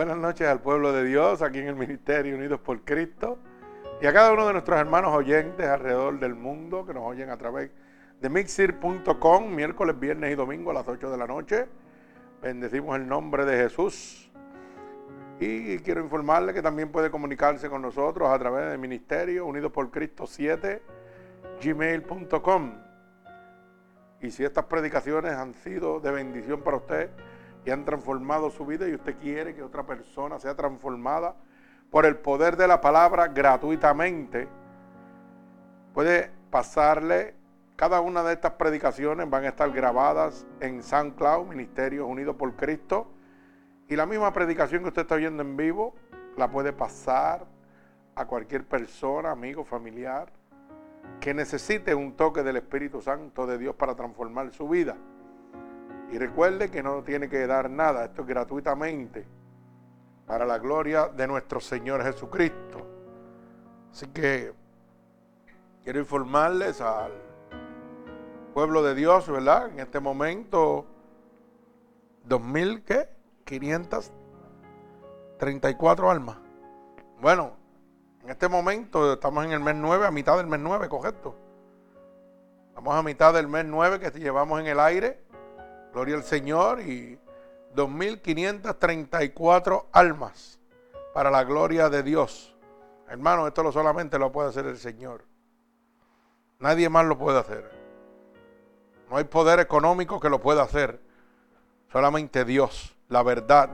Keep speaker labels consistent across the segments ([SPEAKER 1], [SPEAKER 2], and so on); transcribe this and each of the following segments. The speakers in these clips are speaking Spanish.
[SPEAKER 1] Buenas noches al pueblo de Dios aquí en el Ministerio Unidos por Cristo y a cada uno de nuestros hermanos oyentes alrededor del mundo que nos oyen a través de mixir.com miércoles, viernes y domingo a las 8 de la noche. Bendecimos el nombre de Jesús. Y quiero informarle que también puede comunicarse con nosotros a través del Ministerio Unidos por Cristo 7 gmail.com. Y si estas predicaciones han sido de bendición para usted, y han transformado su vida y usted quiere que otra persona sea transformada por el poder de la palabra gratuitamente, puede pasarle, cada una de estas predicaciones van a estar grabadas en SoundCloud, Ministerios Unidos por Cristo, y la misma predicación que usted está oyendo en vivo, la puede pasar a cualquier persona, amigo, familiar, que necesite un toque del Espíritu Santo de Dios para transformar su vida. Y recuerde que no tiene que dar nada, esto es gratuitamente para la gloria de nuestro Señor Jesucristo. Así que quiero informarles al pueblo de Dios, ¿verdad? En este momento, 2000, ¿qué? 534 almas. Bueno, en este momento estamos en el mes 9, a mitad del mes 9, correcto. Estamos a mitad del mes 9 que llevamos en el aire. Gloria al Señor y 2.534 almas para la gloria de Dios. Hermano, esto solamente lo puede hacer el Señor. Nadie más lo puede hacer. No hay poder económico que lo pueda hacer. Solamente Dios, la verdad.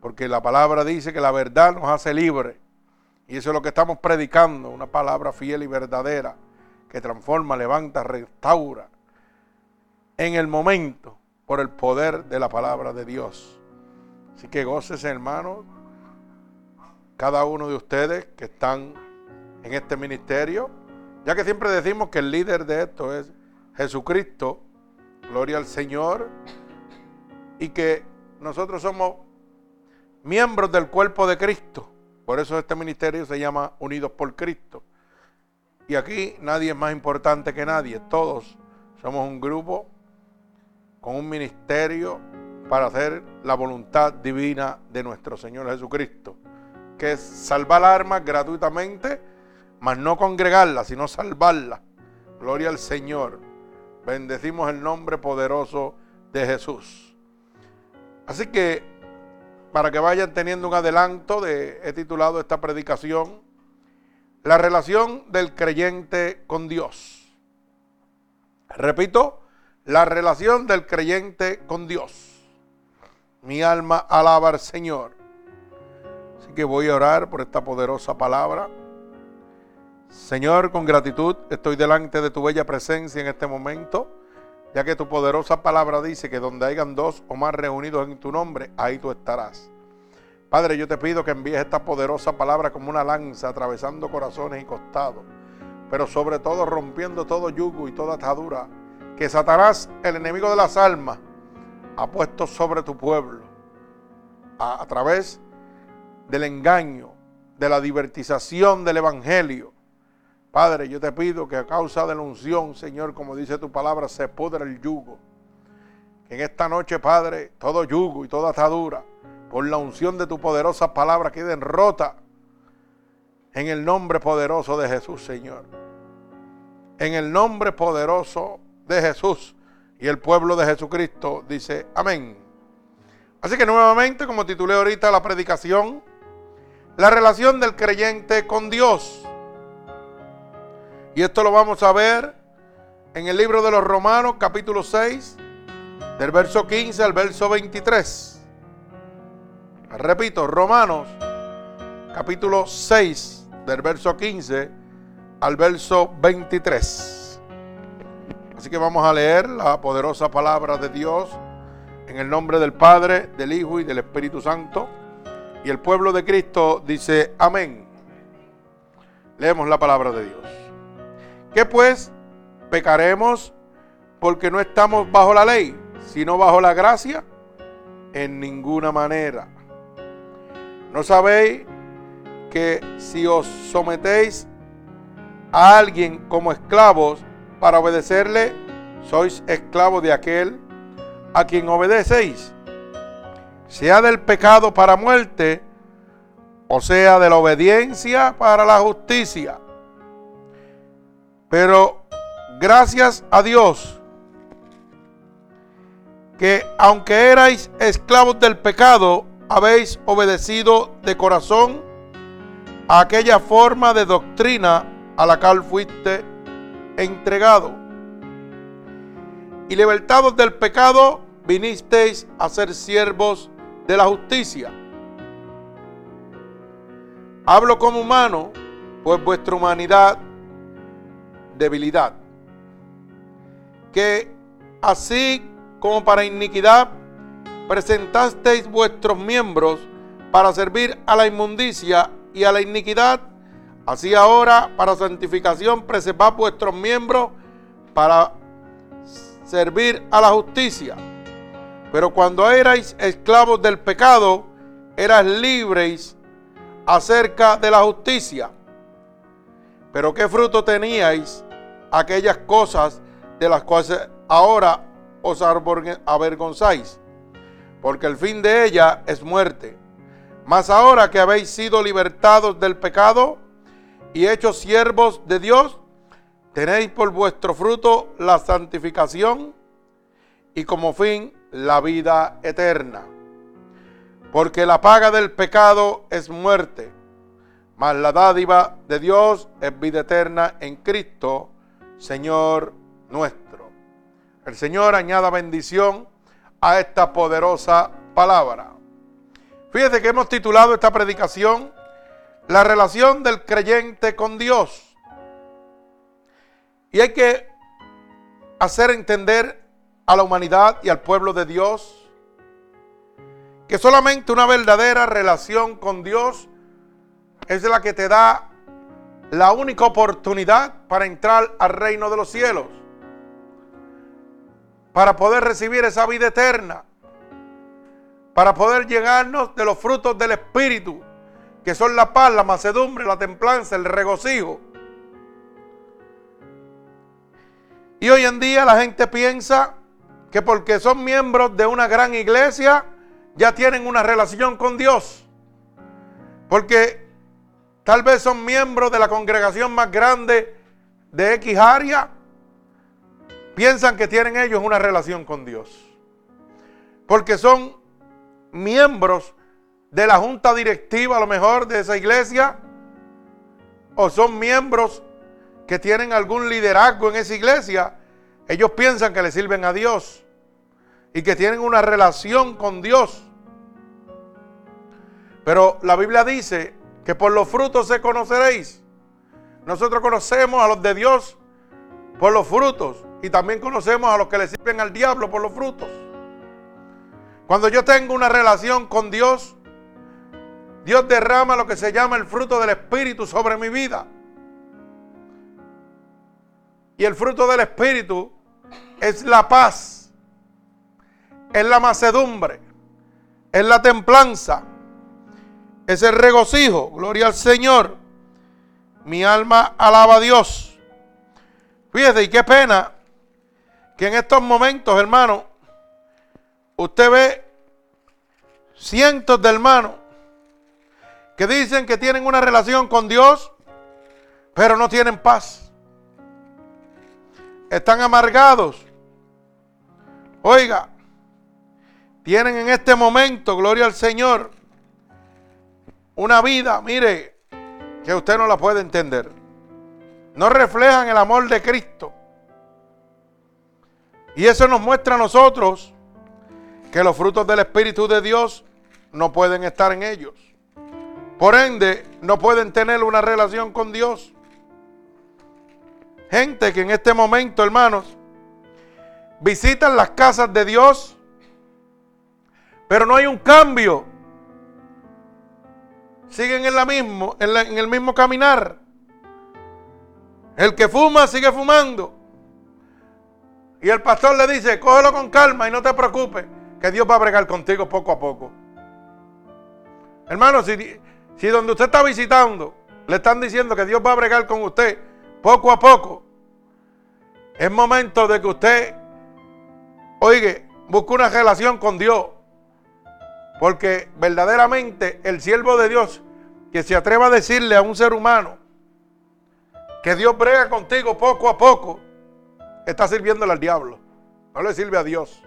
[SPEAKER 1] Porque la palabra dice que la verdad nos hace libre. Y eso es lo que estamos predicando, una palabra fiel y verdadera que transforma, levanta, restaura en el momento por el poder de la palabra de Dios. Así que goces, hermanos, cada uno de ustedes que están en este ministerio, ya que siempre decimos que el líder de esto es Jesucristo, gloria al Señor, y que nosotros somos miembros del cuerpo de Cristo. Por eso este ministerio se llama Unidos por Cristo. Y aquí nadie es más importante que nadie, todos somos un grupo con un ministerio para hacer la voluntad divina de nuestro Señor Jesucristo, que es salvar almas gratuitamente, mas no congregarla, sino salvarla. Gloria al Señor. Bendecimos el nombre poderoso de Jesús. Así que, para que vayan teniendo un adelanto de, he titulado esta predicación, la relación del creyente con Dios. Repito, la relación del creyente con Dios. Mi alma alaba al Señor. Así que voy a orar por esta poderosa palabra. Señor, con gratitud estoy delante de tu bella presencia en este momento, ya que tu poderosa palabra dice que donde hayan dos o más reunidos en tu nombre, ahí tú estarás. Padre, yo te pido que envíes esta poderosa palabra como una lanza atravesando corazones y costados, pero sobre todo rompiendo todo yugo y toda atadura que Satanás, el enemigo de las almas, ha puesto sobre tu pueblo a, través del engaño, de la divertización del Evangelio. Padre, yo te pido que a causa de la unción, Señor, como dice tu palabra, se pudra el yugo. Que en esta noche, Padre, todo yugo y toda atadura, por la unción de tu poderosa palabra, queden rota en el nombre poderoso de Jesús, Señor. En el nombre poderoso de Jesús y el pueblo de Jesucristo dice amén. Así que nuevamente, como titulé ahorita la predicación, la relación del creyente con Dios. Y esto lo vamos a ver en el libro de los Romanos, capítulo 6, del verso 15 al verso 23. Repito, Romanos, capítulo 6, del verso 15 al verso 23. Así que vamos a leer la poderosa palabra de Dios en el nombre del Padre, del Hijo y del Espíritu Santo. Y el pueblo de Cristo dice, amén. Leemos la palabra de Dios. ¿Qué pues? ¿Pecaremos porque no estamos bajo la ley, sino bajo la gracia? En ninguna manera. ¿No sabéis que si os sometéis a alguien como esclavos, para obedecerle, sois esclavos de aquel a quien obedecéis. sea del pecado para muerte, o sea de la obediencia para la justicia. Pero gracias a Dios, que aunque erais esclavos del pecado, habéis obedecido de corazón a aquella forma de doctrina a la cual fuiste entregado. Y libertados del pecado, vinisteis a ser siervos de la justicia. Hablo como humano, pues vuestra humanidad, debilidad. Que así como para iniquidad, presentasteis vuestros miembros para servir a la inmundicia y a la iniquidad, así ahora para santificación preservad vuestros miembros para servir a la justicia. Pero cuando erais esclavos del pecado, eras libres acerca de la justicia. Pero qué fruto teníais y hechos siervos de Dios, tenéis por vuestro fruto la santificación y como fin la vida eterna. Porque la paga del pecado es muerte, mas la dádiva de Dios es vida eterna en Cristo, Señor nuestro. El Señor añada bendición a esta poderosa palabra. Fíjese que hemos titulado esta predicación La relación del creyente con Dios. Y hay que hacer entender a la humanidad y al pueblo de Dios que solamente una verdadera relación con Dios es la que te da la única oportunidad para entrar al reino de los cielos, para poder recibir esa vida eterna, para poder llegarnos de los frutos del Espíritu, que son la paz, la macedumbre, la templanza, el regocijo. Y hoy en día la gente piensa que porque son miembros de una gran iglesia, ya tienen una relación con Dios. Porque tal vez son miembros de la congregación más grande de X área, piensan que tienen ellos una relación con Dios. Porque son miembros de la junta directiva a lo mejor de esa iglesia, o son miembros que tienen algún liderazgo en esa iglesia, ellos piensan que le sirven a Dios y que tienen una relación con Dios. Pero la Biblia dice que por los frutos se conoceréis. Nosotros conocemos a los de Dios por los frutos y también conocemos a los que le sirven al diablo por los frutos. Cuando yo tengo una relación con Dios, Dios derrama lo que se llama el fruto del Espíritu sobre mi vida. Y el fruto del Espíritu es la paz es la macedumbre, es la templanza, es el regocijo. Gloria al Señor. Mi alma alaba a Dios. Fíjese, y qué pena que en estos momentos, hermano, usted ve cientos de hermanos que dicen que tienen una relación con Dios, pero no tienen paz. Están amargados. Oiga, tienen en este momento, gloria al Señor, una vida, mire, que usted no la puede entender. No reflejan el amor de Cristo. Y eso nos muestra a nosotros que los frutos del Espíritu de Dios no pueden estar en ellos. Por ende, no pueden tener una relación con Dios. Gente que en este momento, hermanos, visitan las casas de Dios pero no hay un cambio. Siguen en, la mismo, en, el mismo caminar. El que fuma sigue fumando. Y el pastor le dice, cógelo con calma y no te preocupes, que Dios va a bregar contigo poco a poco. Hermano, si, si donde usted está visitando le están diciendo que Dios va a bregar con usted poco a poco, es momento de que usted, oiga, busque una relación con Dios. Porque verdaderamente el siervo de Dios que se atreva a decirle a un ser humano que Dios brega contigo poco a poco, está sirviéndole al diablo. No le sirve a Dios.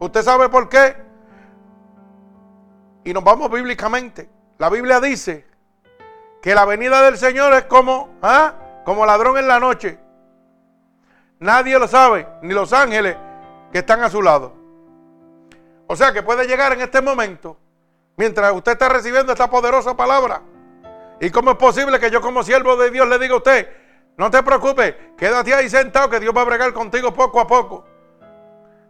[SPEAKER 1] ¿Usted sabe por qué? Y nos vamos bíblicamente. La Biblia dice que la venida del Señor es como, ¿ah? como ladrón en la noche. Nadie lo sabe, ni los ángeles que están a su lado. O sea que puede llegar en este momento, mientras usted está recibiendo esta poderosa palabra. ¿Y cómo es posible que yo como siervo de Dios le diga a usted, no te preocupes, quédate ahí sentado que Dios va a bregar contigo poco a poco?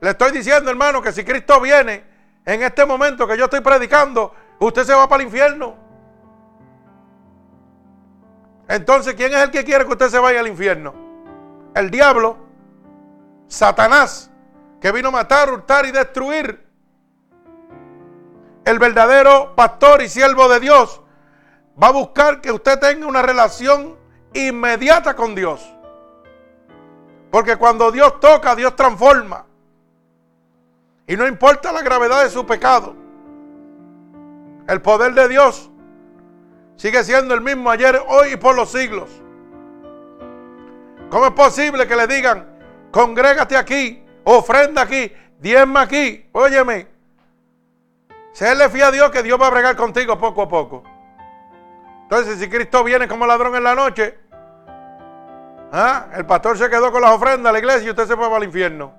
[SPEAKER 1] Le estoy diciendo, hermano, que si Cristo viene en este momento que yo estoy predicando, usted se va para el infierno. Entonces, ¿quién es el que quiere que usted se vaya al infierno? El diablo, Satanás, que vino a matar, hurtar y destruir. El verdadero pastor y siervo de Dios va a buscar que usted tenga una relación inmediata con Dios. Porque cuando Dios toca, Dios transforma. Y no importa la gravedad de su pecado. El poder de Dios sigue siendo el mismo ayer, hoy y por los siglos. ¿Cómo es posible que le digan, congrégate aquí, ofrenda aquí, diezma aquí? Óyeme, se le fía a Dios que Dios va a bregar contigo poco a poco. Entonces, si Cristo viene como ladrón en la noche, ¿ah? el pastor se quedó con las ofrendas a la iglesia y usted se fue para el infierno.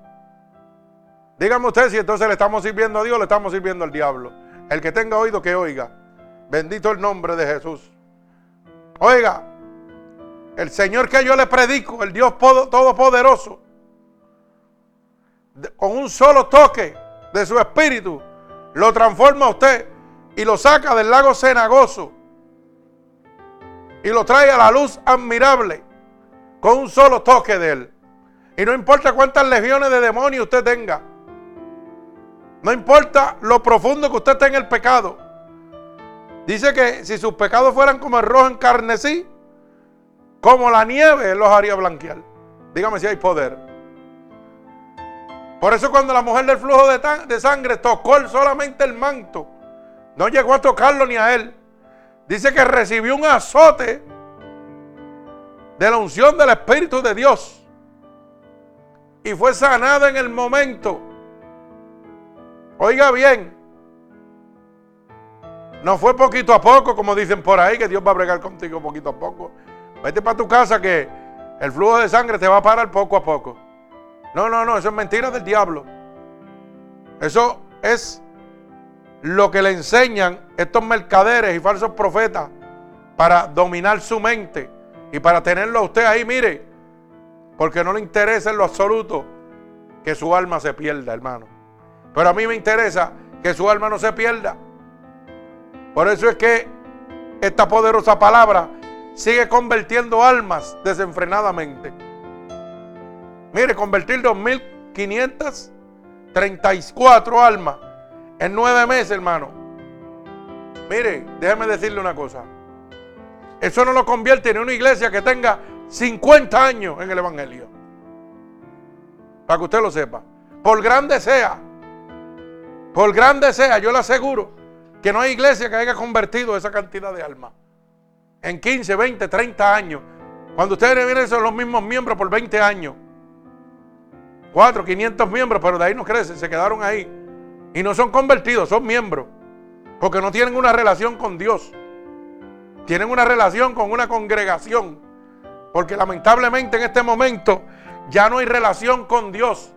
[SPEAKER 1] Dígame usted si entonces le estamos sirviendo a Dios o le estamos sirviendo al diablo. El que tenga oído que oiga. Bendito el nombre de Jesús. Oiga, el Señor que yo le predico, el Dios Todopoderoso, con un solo toque de su espíritu, lo transforma a usted y lo saca del lago cenagoso y lo trae a la luz admirable con un solo toque de él. Y no importa cuántas legiones de demonios usted tenga. No importa lo profundo que usted esté en el pecado. Dice que si sus pecados fueran como el rojo en carnesí, como la nieve, los haría blanquear. Dígame si hay poder. Por eso cuando la mujer del flujo de sangre tocó solamente el manto, no llegó a tocarlo ni a él. Dice que recibió un azote de la unción del Espíritu de Dios. Y fue sanada en el momento. Oiga bien, no fue poquito a poco, como dicen por ahí, que Dios va a bregar contigo poquito a poco. Vete para tu casa que el flujo de sangre te va a parar poco a poco. No, no, no, eso es mentira del diablo. Eso es lo que le enseñan estos mercaderes y falsos profetas para dominar su mente y para tenerlo a usted ahí, mire, porque no le interesa en lo absoluto que su alma se pierda, hermano. Pero a mí me interesa que su alma no se pierda. Por eso es que esta poderosa palabra sigue convirtiendo almas desenfrenadamente. Mire, convertir 2.534 almas en nueve meses, hermano. Mire, déjeme decirle una cosa. Eso no lo convierte en una iglesia que tenga 50 años en el Evangelio. Para que usted lo sepa. Por grande sea por grande sea, yo le aseguro que no hay iglesia que haya convertido esa cantidad de almas. En 15, 20, 30 años. Cuando ustedes vienen son los mismos miembros por 20 años. 4, 500 miembros, pero de ahí no crecen, se quedaron ahí. Y no son convertidos, son miembros. Porque no tienen una relación con Dios. Tienen una relación con una congregación. Porque lamentablemente en este momento ya no hay relación con Dios.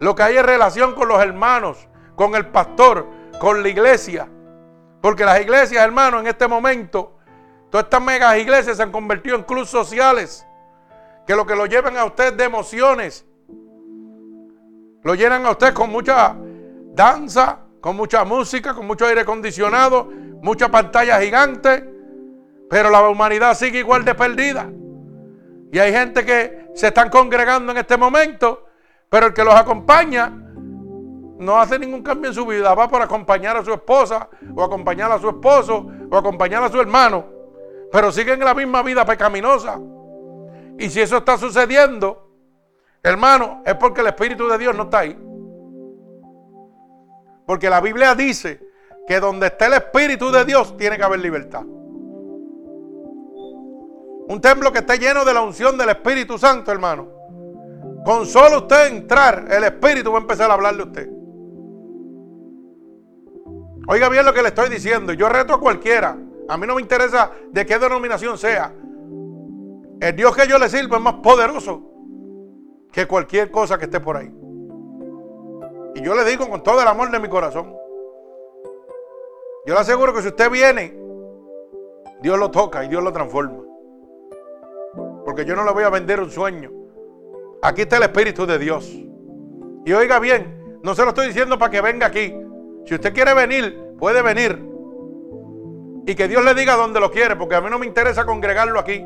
[SPEAKER 1] Lo que hay es relación con los hermanos, con el pastor, con la iglesia. Porque las iglesias, hermanos, en este momento, todas estas megas iglesias se han convertido en clubes sociales. Que lo que lo llevan a usted de emociones. Lo llenan a usted con mucha danza, con mucha música, con mucho aire acondicionado, mucha pantalla gigante. Pero la humanidad sigue igual de perdida. Y hay gente que se están congregando en este momento, pero el que los acompaña no hace ningún cambio en su vida, va por acompañar a su esposa, o acompañar a su esposo, o acompañar a su hermano, pero siguen la misma vida pecaminosa. Y si eso está sucediendo, hermano, es porque el Espíritu de Dios no está ahí. Porque la Biblia dice que donde esté el Espíritu de Dios tiene que haber libertad. Un templo que esté lleno de la unción del Espíritu Santo, hermano. Con solo usted entrar, el Espíritu va a empezar a hablarle a usted. Oiga bien lo que le estoy diciendo. Yo reto a cualquiera. A mí no me interesa de qué denominación sea. El Dios que yo le sirvo es más poderoso que cualquier cosa que esté por ahí. Y yo le digo con todo el amor de mi corazón. Yo le aseguro que si usted viene, Dios lo toca y Dios lo transforma. Porque yo no le voy a vender un sueño. Aquí está el Espíritu de Dios. Y oiga bien, no se lo estoy diciendo para que venga aquí. Si usted quiere venir, puede venir. Y que Dios le diga dónde lo quiere, porque a mí no me interesa congregarlo aquí.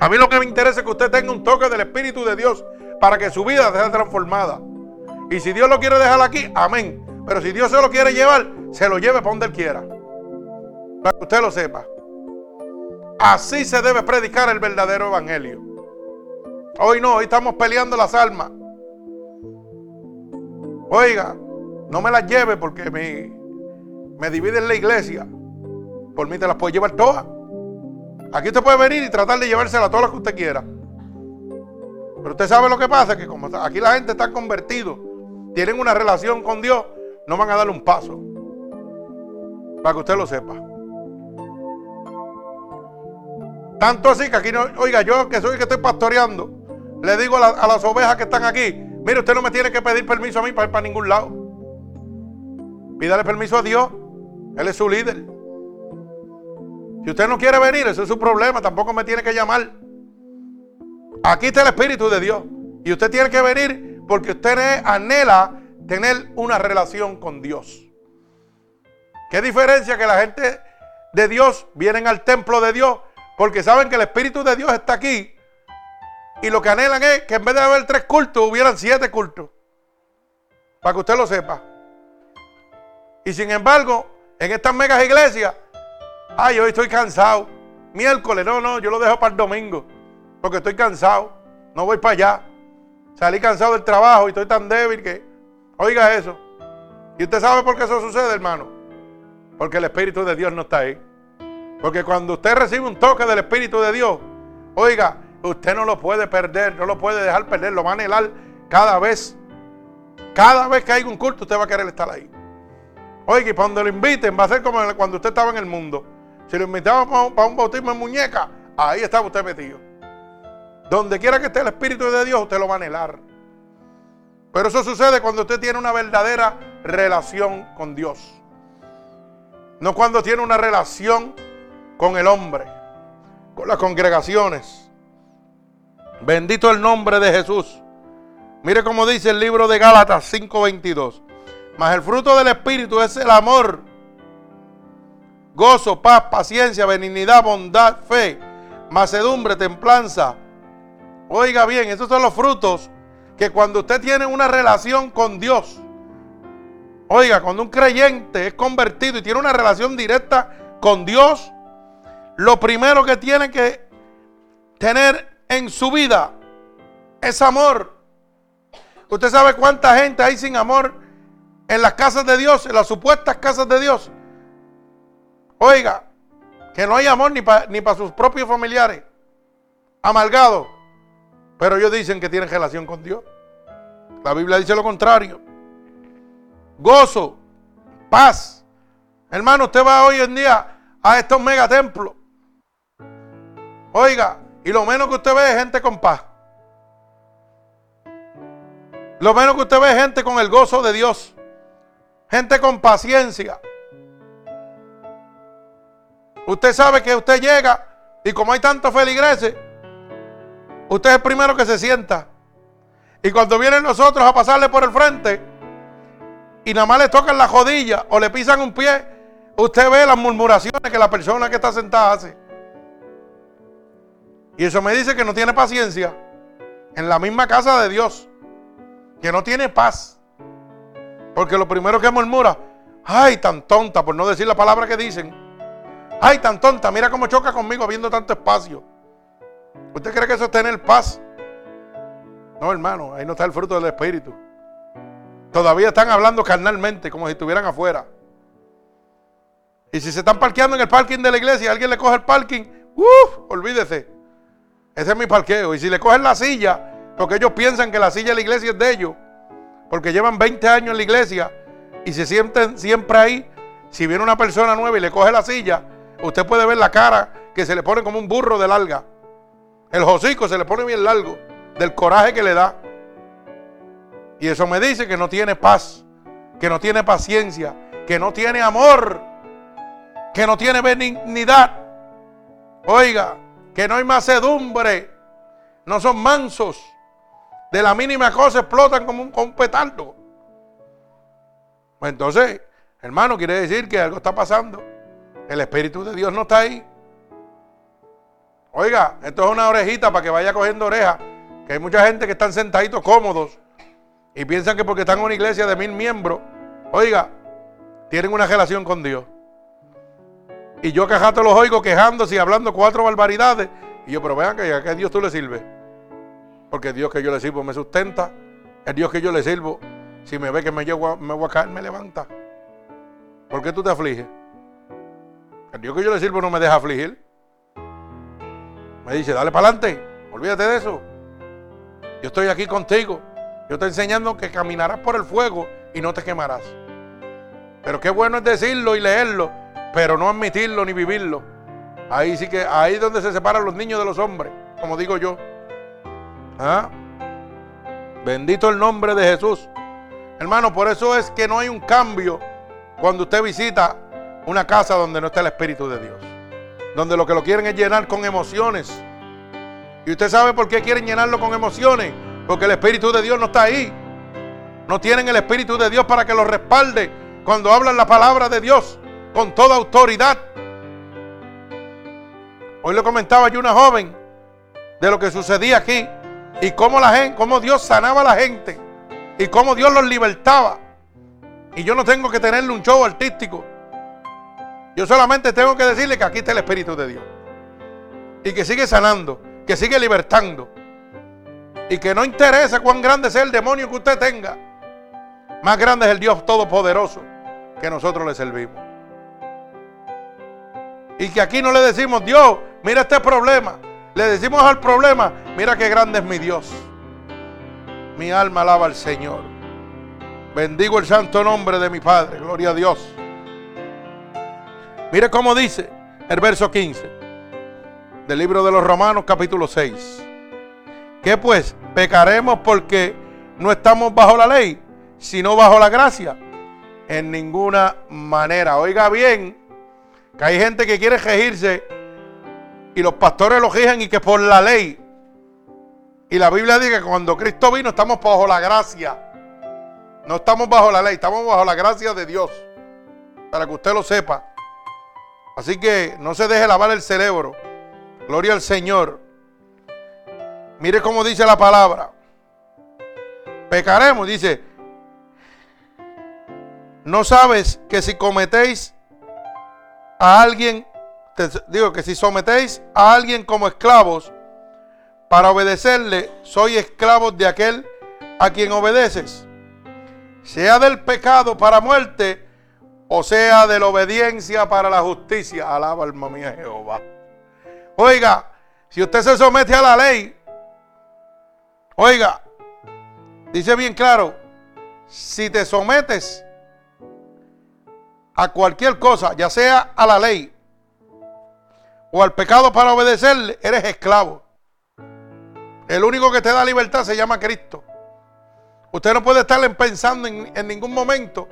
[SPEAKER 1] A mí lo que me interesa es que usted tenga un toque del Espíritu de Dios para que su vida sea transformada. Y si Dios lo quiere dejar aquí, amén. Pero si Dios se lo quiere llevar, se lo lleve para donde Él quiera. Para que usted lo sepa. Así se debe predicar el verdadero evangelio. Hoy no, hoy estamos peleando las almas. Oiga, no me las lleve porque me, me dividen la iglesia. Por mí te las puede llevar todas. Aquí usted puede venir y tratar de llevársela todas las que usted quiera. Pero usted sabe lo que pasa, que como aquí la gente está convertido, tienen una relación con Dios, no van a darle un paso. Para que usted lo sepa. Tanto así que aquí no, oiga, yo que soy el que estoy pastoreando, le digo a, las ovejas que están aquí, mire, usted no me tiene que pedir permiso a mí para ir para ningún lado. Pídale permiso a Dios. Él es su líder. Si usted no quiere venir, ese es su problema, tampoco me tiene que llamar. Aquí está el Espíritu de Dios. Y usted tiene que venir porque usted anhela tener una relación con Dios. ¿Qué diferencia que la gente de Dios vienen al templo de Dios porque saben que el Espíritu de Dios está aquí y lo que anhelan es que en vez de haber tres cultos hubieran siete cultos? Para que usted lo sepa. Y sin embargo, en estas megas iglesias, ay, hoy estoy cansado. Miércoles, no, no, yo lo dejo para el domingo. Porque estoy cansado. No voy para allá. Salí cansado del trabajo y estoy tan débil que, oiga eso. ¿Y usted sabe por qué eso sucede, hermano? Porque el Espíritu de Dios no está ahí. Porque cuando usted recibe un toque del Espíritu de Dios, oiga, usted no lo puede perder, no lo puede dejar perder, lo va a anhelar cada vez. Cada vez que hay un culto, usted va a querer estar ahí. Oiga, y cuando lo inviten, va a ser como cuando usted estaba en el mundo. Si lo invitaban para un, bautismo en muñeca, ahí estaba usted metido. Donde quiera que esté el Espíritu de Dios, usted lo va a anhelar. Pero eso sucede cuando usted tiene una verdadera relación con Dios. No cuando tiene una relación con el hombre, con las congregaciones. Bendito el nombre de Jesús. Mire cómo dice el libro de Gálatas 5:22. Mas el fruto del Espíritu es el amor, gozo, paz, paciencia, benignidad, bondad, fe, macedumbre, templanza. Oiga bien, esos son los frutos que cuando usted tiene una relación con Dios, oiga, cuando un creyente es convertido y tiene una relación directa con Dios, lo primero que tiene que tener en su vida es amor. Usted sabe cuánta gente hay sin amor en las casas de Dios, en las supuestas casas de Dios. Oiga, que no hay amor ni para sus propios familiares. Amalgado. Pero ellos dicen que tienen relación con Dios. La Biblia dice lo contrario. Gozo, paz. Hermano, usted va hoy en día a estos megatemplos Oiga, y lo menos que usted ve es gente con paz. Lo menos que usted ve es gente con el gozo de Dios. Gente con paciencia. Usted sabe que usted llega y como hay tantos feligreses, usted es el primero que se sienta. Y cuando vienen nosotros a pasarle por el frente y nada más le tocan la jodilla o le pisan un pie, usted ve las murmuraciones que la persona que está sentada hace. Y eso me dice que no tiene paciencia en la misma casa de Dios. Que no tiene paz. Porque lo primero que murmura, ay, tan tonta, por no decir la palabra que dicen. Ay, tan tonta, mira cómo choca conmigo viendo tanto espacio. ¿Usted cree que eso es tener paz? No, hermano, ahí no está el fruto del Espíritu. Todavía están hablando carnalmente, como si estuvieran afuera. Y si se están parqueando en el parking de la iglesia y alguien le coge el parking, uff, olvídese. Ese es mi parqueo. Y si le cogen la silla, porque ellos piensan que la silla de la iglesia es de ellos, porque llevan 20 años en la iglesia y se sienten siempre ahí, si viene una persona nueva y le coge la silla, usted puede ver la cara que se le pone como un burro de larga. El hocico se le pone bien largo del coraje que le da. Y eso me dice que no tiene paz, que no tiene paciencia, que no tiene amor, que no tiene benignidad. Oiga, que no hay macedumbre, no son mansos. De la mínima cosa explotan como un, petardo. Pues entonces, hermano, quiere decir que algo está pasando. El Espíritu de Dios no está ahí. Oiga, esto es una orejita para que vaya cogiendo oreja. Que hay mucha gente que están sentaditos cómodos y piensan que porque están en una iglesia de mil miembros, oiga, tienen una relación con Dios. Y yo quejato los oigo quejándose y hablando cuatro barbaridades. Y yo, pero vean que a qué Dios tú le sirves. Porque Dios que yo le sirvo me sustenta. El Dios que yo le sirvo, si me ve que me, llevo, me voy a caer, me levanta. ¿Por qué tú te afliges? El Dios que yo le sirvo no me deja afligir. Me dice, dale para adelante, olvídate de eso. Yo estoy aquí contigo. Yo estoy enseñando que caminarás por el fuego y no te quemarás. Pero qué bueno es decirlo y leerlo, pero no admitirlo ni vivirlo. Ahí sí que, ahí es donde se separan los niños de los hombres, como digo yo. ¿Ah? Bendito el nombre de Jesús. Hermano, por eso es que no hay un cambio cuando usted visita una casa donde no está el Espíritu de Dios. Donde lo que lo quieren es llenar con emociones. Y usted sabe por qué quieren llenarlo con emociones. Porque el Espíritu de Dios no está ahí. No tienen el Espíritu de Dios para que lo respalde cuando hablan la palabra de Dios con toda autoridad. Hoy le comentaba yo una joven de lo que sucedía aquí y cómo la gente, cómo Dios sanaba a la gente y cómo Dios los libertaba. Y yo no tengo que tenerle un show artístico. Yo solamente tengo que decirle que aquí está el Espíritu de Dios. Y que sigue sanando, que sigue libertando. Y que no interesa cuán grande sea el demonio que usted tenga. Más grande es el Dios Todopoderoso que nosotros le servimos. Y que aquí no le decimos, Dios, mira este problema. Le decimos al problema, mira qué grande es mi Dios. Mi alma alaba al Señor. Bendigo el santo nombre de mi Padre. Gloria a Dios. Mire cómo dice el verso 15 del libro de los Romanos capítulo 6. ¿Qué pues? ¿Pecaremos porque no estamos bajo la ley, sino bajo la gracia? En ninguna manera. Oiga bien, que hay gente que quiere regirse y los pastores lo rigen y que por la ley. Y la Biblia dice que cuando Cristo vino estamos bajo la gracia. No estamos bajo la ley, estamos bajo la gracia de Dios. Para que usted lo sepa. Así que no se deje lavar el cerebro. Gloria al Señor. Mire cómo dice la palabra. Pecaremos, dice. No sabes que si cometéis a alguien, digo que si sometéis a alguien como esclavos para obedecerle, soy esclavos de aquel a quien obedeces. Sea del pecado para muerte o sea de la obediencia para la justicia. Alaba alma mía Jehová. Oiga, si usted se somete a la ley, Oiga, dice bien claro, si te sometes a cualquier cosa, ya sea a la ley o al pecado para obedecerle, eres esclavo. El único que te da libertad se llama Cristo. Usted no puede estar pensando en, ningún momento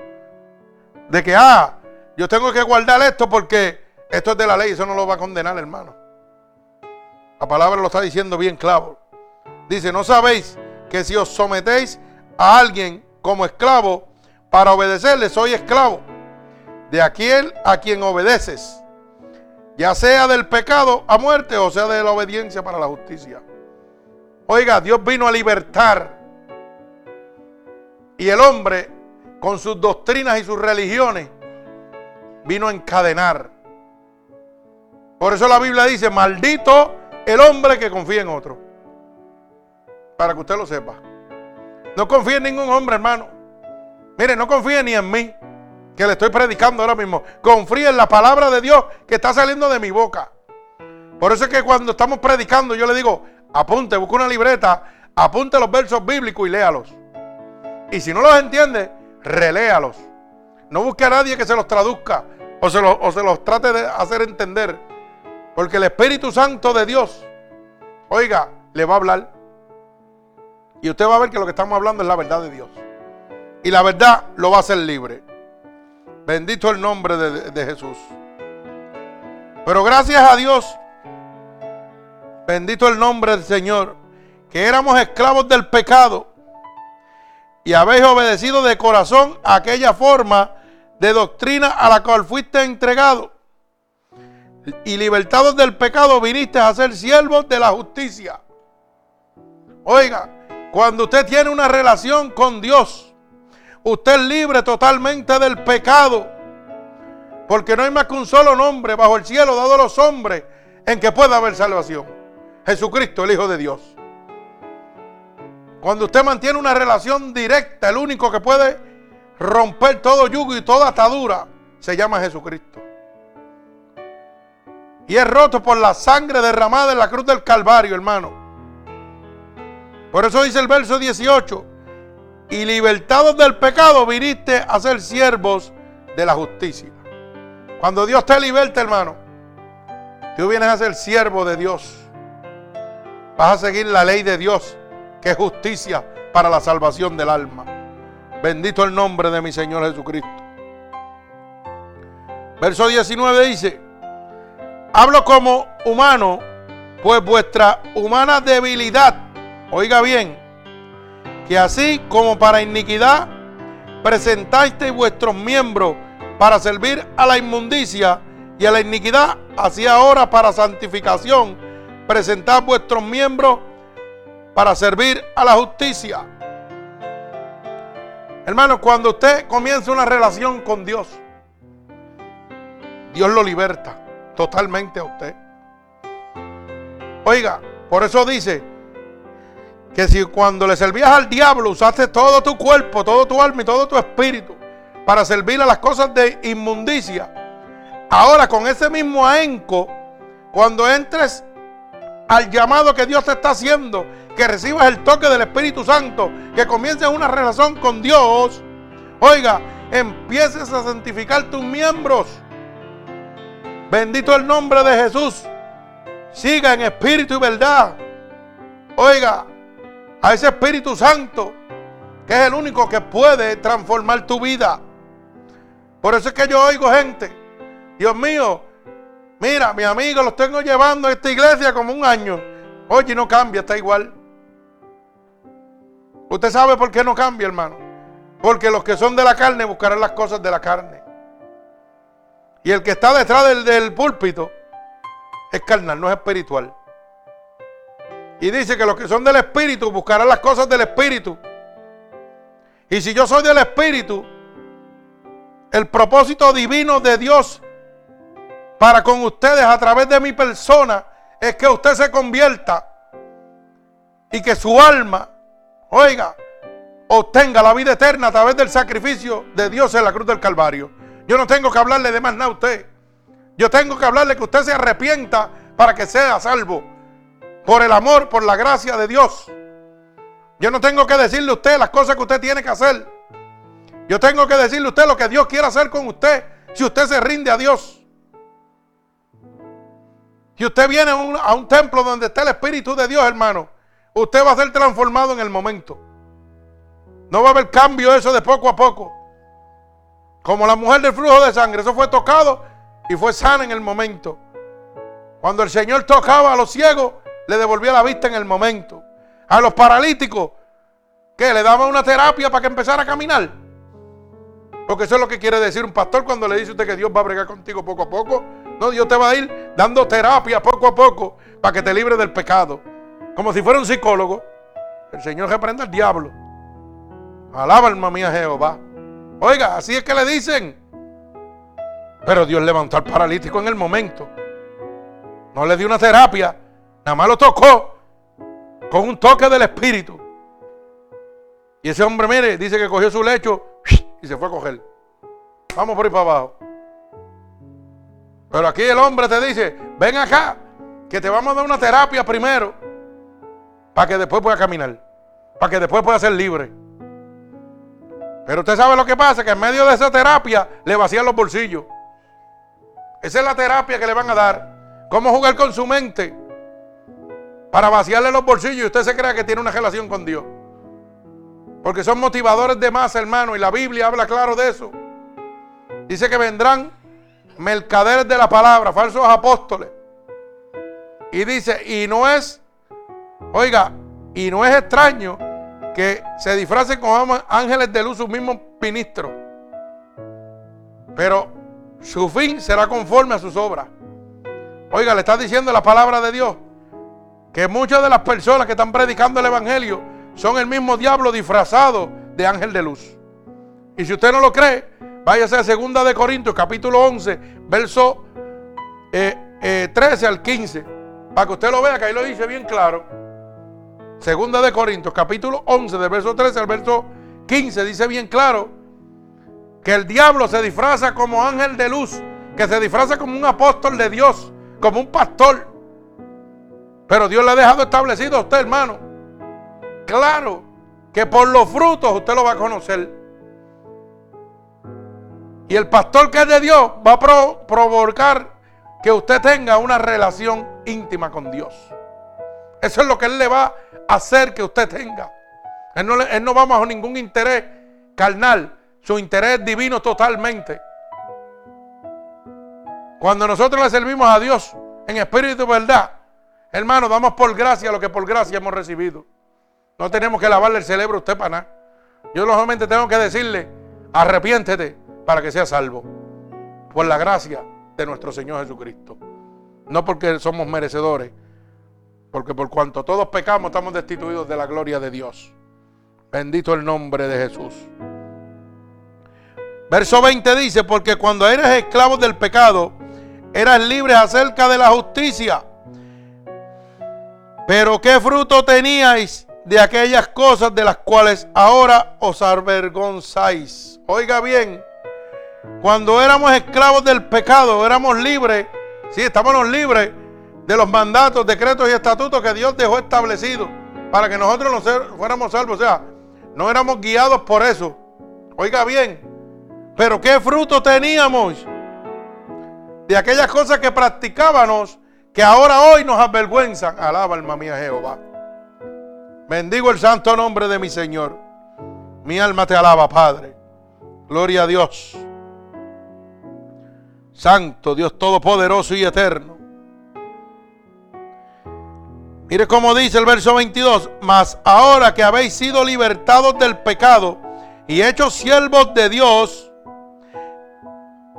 [SPEAKER 1] de que, ah, yo tengo que guardar esto porque esto es de la ley, eso no lo va a condenar, hermano. La palabra lo está diciendo bien claro. Dice, ¿no sabéis que si os sometéis a alguien como esclavo para obedecerle, soy esclavo de aquel a quien obedeces, ya sea del pecado a muerte o sea de la obediencia para la justicia? Oiga, Dios vino a libertar y el hombre con sus doctrinas y sus religiones vino a encadenar. Por eso la Biblia dice, maldito el hombre que confía en otro. Para que usted lo sepa. No confíe en ningún hombre, hermano. Mire, no confíe ni en mí, que le estoy predicando ahora mismo. Confíe en la palabra de Dios que está saliendo de mi boca. Por eso es que cuando estamos predicando, yo le digo, apunte, busque una libreta, apunte los versos bíblicos y léalos. Y si no los entiende, reléalos. No busque a nadie que se los traduzca o se los, o se los trate de hacer entender. Porque el Espíritu Santo de Dios, oiga, le va a hablar. Y usted va a ver que lo que estamos hablando es la verdad de Dios. Y la verdad lo va a hacer libre. Bendito el nombre de, de Jesús. Pero gracias a Dios, bendito el nombre del Señor, que éramos esclavos del pecado y habéis obedecido de corazón aquella forma de doctrina a la cual fuiste entregado. Y libertados del pecado viniste a ser siervos de la justicia. Oiga, cuando usted tiene una relación con Dios, usted es libre totalmente del pecado. Porque no hay más que un solo nombre bajo el cielo dado a los hombres en que pueda haber salvación. Jesucristo, el Hijo de Dios. Cuando usted mantiene una relación directa, el único que puede romper todo yugo y toda atadura se llama Jesucristo. Y es roto por la sangre derramada en la cruz del Calvario, hermano. Por eso dice el verso 18, y libertados del pecado viniste a ser siervos de la justicia. Cuando Dios te liberta, hermano, tú vienes a ser siervo de Dios. Vas a seguir la ley de Dios que es justicia para la salvación del alma. Bendito el nombre de mi Señor Jesucristo. Verso 19 dice, hablo como humano, pues vuestra humana debilidad, oiga bien, que así como para iniquidad presentasteis vuestros miembros para servir a la inmundicia y a la iniquidad, así ahora para santificación, presentad vuestros miembros para servir a la justicia. Hermano, cuando usted comienza una relación con Dios, Dios lo liberta totalmente a usted. Oiga, por eso dice que si cuando le servías al diablo usaste todo tu cuerpo, todo tu alma y todo tu espíritu para servir a las cosas de inmundicia, ahora con ese mismo ahínco, cuando entres al llamado que Dios te está haciendo que recibas el toque del Espíritu Santo, que comiences una relación con Dios, oiga, empieces a santificar tus miembros. Bendito el nombre de Jesús. Siga en espíritu y verdad. Oiga, a ese Espíritu Santo, que es el único que puede transformar tu vida. Por eso es que yo oigo gente, Dios mío, mira, mi amigo, los tengo llevando a esta iglesia como un año. Oye, no cambia, está igual. ¿Usted sabe por qué no cambia, hermano? Porque los que son de la carne buscarán las cosas de la carne. Y el que está detrás del, púlpito es carnal, no es espiritual. Y dice que los que son del espíritu buscarán las cosas del espíritu. Y si yo soy del espíritu, el propósito divino de Dios para con ustedes a través de mi persona es que usted se convierta y que su alma oiga, obtenga la vida eterna a través del sacrificio de Dios en la cruz del Calvario. Yo no tengo que hablarle de más nada a usted. Yo tengo que hablarle que usted se arrepienta para que sea salvo. Por el amor, por la gracia de Dios. Yo no tengo que decirle a usted las cosas que usted tiene que hacer. Yo tengo que decirle a usted lo que Dios quiere hacer con usted si usted se rinde a Dios. Si usted viene a un, templo donde está el Espíritu de Dios, hermano, usted va a ser transformado en el momento. No va a haber cambio eso de poco a poco. Como la mujer del flujo de sangre, eso fue tocado y fue sana en el momento. Cuando el Señor tocaba a los ciegos, le devolvía la vista en el momento. A los paralíticos, que le daba una terapia para que empezara a caminar. Porque eso es lo que quiere decir un pastor cuando le dice usted que Dios va a bregar contigo poco a poco. No, Dios te va a ir dando terapia poco a poco para que te libre del pecado como si fuera un psicólogo. El Señor reprenda al diablo. Alaba alma mía Jehová. Oiga, así es que le dicen. Pero Dios levantó al paralítico en el momento. No le dio una terapia. Nada más lo tocó con un toque del Espíritu. Y ese hombre, mire, dice que cogió su lecho y se fue a coger. Vamos por ahí para abajo. Pero aquí el hombre te dice, ven acá, que te vamos a dar una terapia primero, para que después pueda caminar, para que después pueda ser libre. Pero usted sabe lo que pasa, que en medio de esa terapia le vacían los bolsillos. Esa es la terapia que le van a dar. Cómo jugar con su mente para vaciarle los bolsillos y usted se crea que tiene una relación con Dios. Porque son motivadores de masa, hermano, y la Biblia habla claro de eso. Dice que vendrán mercaderes de la palabra, falsos apóstoles. Y dice, y no es, oiga, y no es extraño que se disfracen con ángeles de luz sus mismos ministros. Pero su fin será conforme a sus obras. Oiga, le está diciendo la palabra de Dios que muchas de las personas que están predicando el Evangelio son el mismo diablo disfrazado de ángel de luz. Y si usted no lo cree, váyase a 2 de Corintios, capítulo 11, verso 13 eh, eh, al 15, para que usted lo vea, que ahí lo dice bien claro. Segunda de Corintios, capítulo 11, del verso 13 al verso 15, dice bien claro que el diablo se disfraza como ángel de luz, que se disfraza como un apóstol de Dios, como un pastor. Pero Dios le ha dejado establecido a usted, hermano. Claro que por los frutos usted lo va a conocer. Y el pastor que es de Dios va a provocar que usted tenga una relación íntima con Dios. Eso es lo que Él le va a hacer que usted tenga. Él no, él no va bajo ningún interés carnal. Su interés divino totalmente. Cuando nosotros le servimos a Dios en espíritu y verdad, hermano, damos por gracia lo que por gracia hemos recibido. No tenemos que lavarle el cerebro a usted para nada. Yo lógicamente tengo que decirle, arrepiéntete para que sea salvo. Por la gracia de nuestro Señor Jesucristo. No porque somos merecedores, porque por cuanto todos pecamos estamos destituidos de la gloria de Dios. Bendito el nombre de Jesús. Verso 20 dice, porque cuando eres esclavo del pecado, eras libre acerca de la justicia. Pero qué fruto teníais de aquellas cosas de las cuales ahora os avergonzáis. Oiga bien, cuando éramos esclavos del pecado, éramos libres, sí, estábamos libres de los mandatos, decretos y estatutos que Dios dejó establecidos para que nosotros no fuéramos salvos. O sea, no éramos guiados por eso. Oiga bien, pero qué fruto teníamos de aquellas cosas que practicábamos que ahora hoy nos avergüenzan. Alaba alma mía Jehová. Bendigo el santo nombre de mi Señor. Mi alma te alaba, Padre. Gloria a Dios. Santo Dios Todopoderoso y Eterno. Mire cómo dice el verso 22. Mas ahora que habéis sido libertados del pecado y hechos siervos de Dios,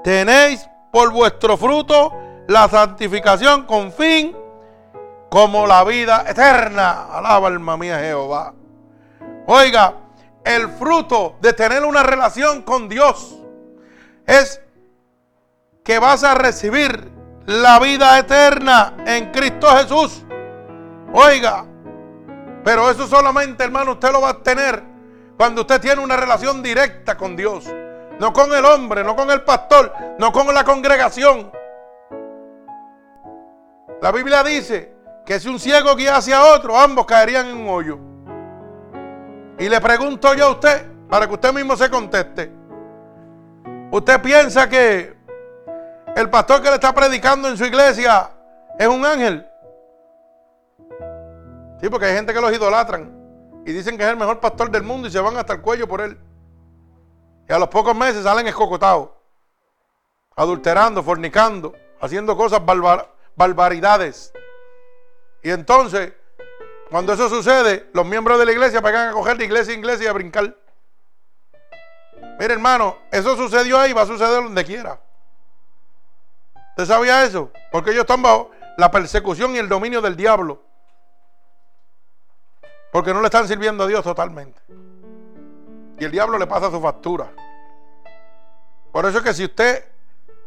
[SPEAKER 1] tenéis por vuestro fruto la santificación con fin como la vida eterna. Alaba alma mía Jehová. Oiga, el fruto de tener una relación con Dios es que vas a recibir la vida eterna en Cristo Jesús. Oiga, pero eso solamente, hermano, usted lo va a tener cuando usted tiene una relación directa con Dios. No con el hombre, no con el pastor, no con la congregación. La Biblia dice que si un ciego guía hacia otro, ambos caerían en un hoyo. Y le pregunto yo a usted, para que usted mismo se conteste. ¿Usted piensa que el pastor que le está predicando en su iglesia es un ángel? Sí, porque hay gente que los idolatran y dicen que es el mejor pastor del mundo y se van hasta el cuello por él. Y a los pocos meses salen escocotados, adulterando, fornicando, haciendo cosas barbaridades. Y entonces, cuando eso sucede, los miembros de la iglesia pegan a coger de iglesia a iglesia y a brincar. Mire, hermano, eso sucedió ahí, va a suceder donde quiera. ¿Usted sabía eso? Porque ellos están bajo la persecución y el dominio del diablo. Porque no le están sirviendo a Dios totalmente. Y el diablo le pasa su factura. Por eso es que si usted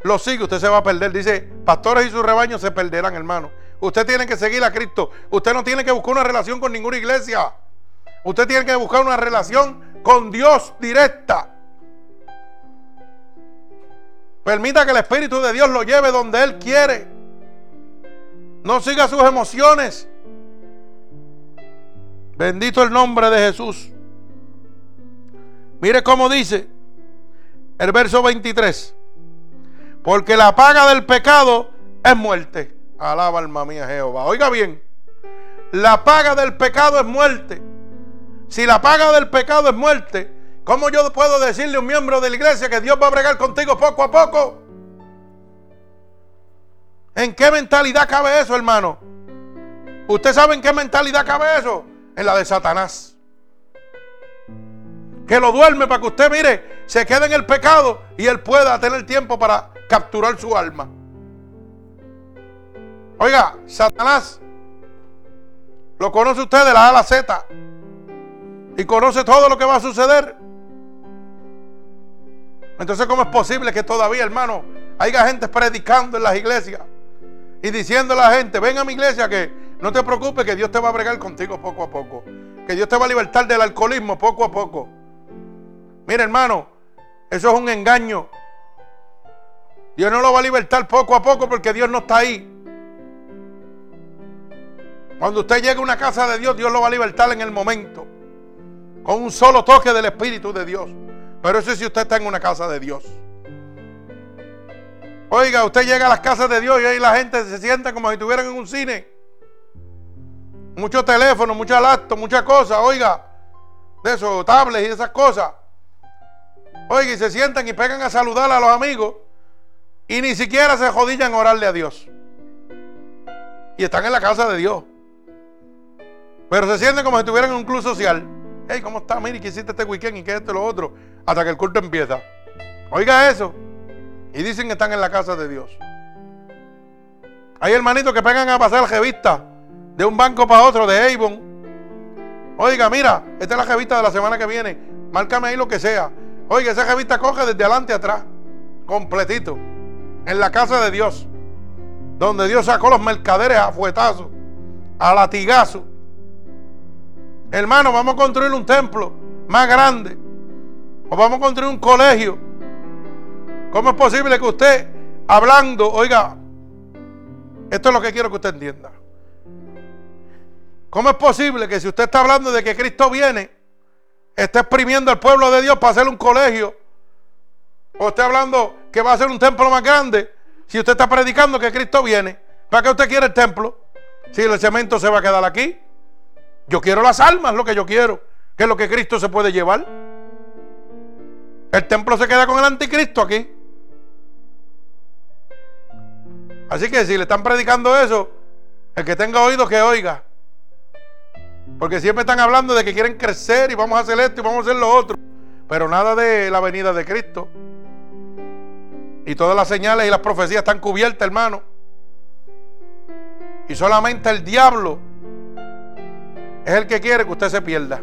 [SPEAKER 1] lo sigue, usted se va a perder. Dice, pastores y sus rebaños se perderán, hermano. Usted tiene que seguir a Cristo. Usted no tiene que buscar una relación con ninguna iglesia. Usted tiene que buscar una relación con Dios directa. Permita que el Espíritu de Dios lo lleve donde Él quiere. No siga sus emociones. Bendito el nombre de Jesús. Mire cómo dice el verso 23. Porque la paga del pecado es muerte. Alaba alma mía Jehová. Oiga bien. La paga del pecado es muerte. Si la paga del pecado es muerte, ¿cómo yo puedo decirle a un miembro de la iglesia que Dios va a bregar contigo poco a poco? ¿En qué mentalidad cabe eso, hermano? ¿Usted sabe en qué mentalidad cabe eso? En la de Satanás. Que lo duerme para que usted, mire, se quede en el pecado y él pueda tener tiempo para capturar su alma. Oiga, Satanás lo conoce usted de la A a la Z y conoce todo lo que va a suceder. Entonces, ¿cómo es posible que todavía, hermano, haya gente predicando en las iglesias y diciendo a la gente, ven a mi iglesia que no te preocupes, que Dios te va a bregar contigo poco a poco, que Dios te va a libertar del alcoholismo poco a poco? Mira, hermano, eso es un engaño. Dios no lo va a libertar poco a poco porque Dios no está ahí. Cuando usted llegue a una casa de Dios, Dios lo va a libertar en el momento. Con un solo toque del Espíritu de Dios. Pero eso es si usted está en una casa de Dios. Oiga, usted llega a las casas de Dios y ahí la gente se sienta como si estuvieran en un cine. Mucho teléfono, mucha laptop, muchas cosas, oiga. De esos tablets y esas cosas. Oiga, y se sientan y pegan a saludar a los amigos. Y ni siquiera se jodillan a orarle a Dios. Y están en la casa de Dios. Pero se sienten como si estuvieran en un club social. Hey, ¿cómo está? Mire, ¿qué hiciste este weekend y qué esto y lo otro? Hasta que el culto empieza. Oiga eso. Y dicen que están en la casa de Dios. Hay hermanitos que pegan a pasar revista de un banco para otro, de Avon. Oiga, mira, esta es la revista de la semana que viene. Márcame ahí lo que sea. Oiga, esa revista coge desde adelante atrás. Completito. En la casa de Dios. Donde Dios sacó los mercaderes a fuetazos. A latigazos. Hermano, vamos a construir un templo más grande. O vamos a construir un colegio. ¿Cómo es posible que usted, hablando, oiga, esto es lo que quiero que usted entienda. ¿Cómo es posible que si usted está hablando de que Cristo viene, esté exprimiendo al pueblo de Dios para hacer un colegio? O esté hablando que va a ser un templo más grande. Si usted está predicando que Cristo viene, ¿para qué usted quiere el templo? Si el cemento se va a quedar aquí. Yo quiero las almas, lo que yo quiero, que es lo que Cristo se puede llevar. El templo se queda con el anticristo aquí. Así que si le están predicando eso, el que tenga oído que oiga. Porque siempre están hablando de que quieren crecer y vamos a hacer esto y vamos a hacer lo otro. Pero nada de la venida de Cristo. Y todas las señales y las profecías están cubiertas, hermano. Y solamente el diablo es el que quiere que usted se pierda.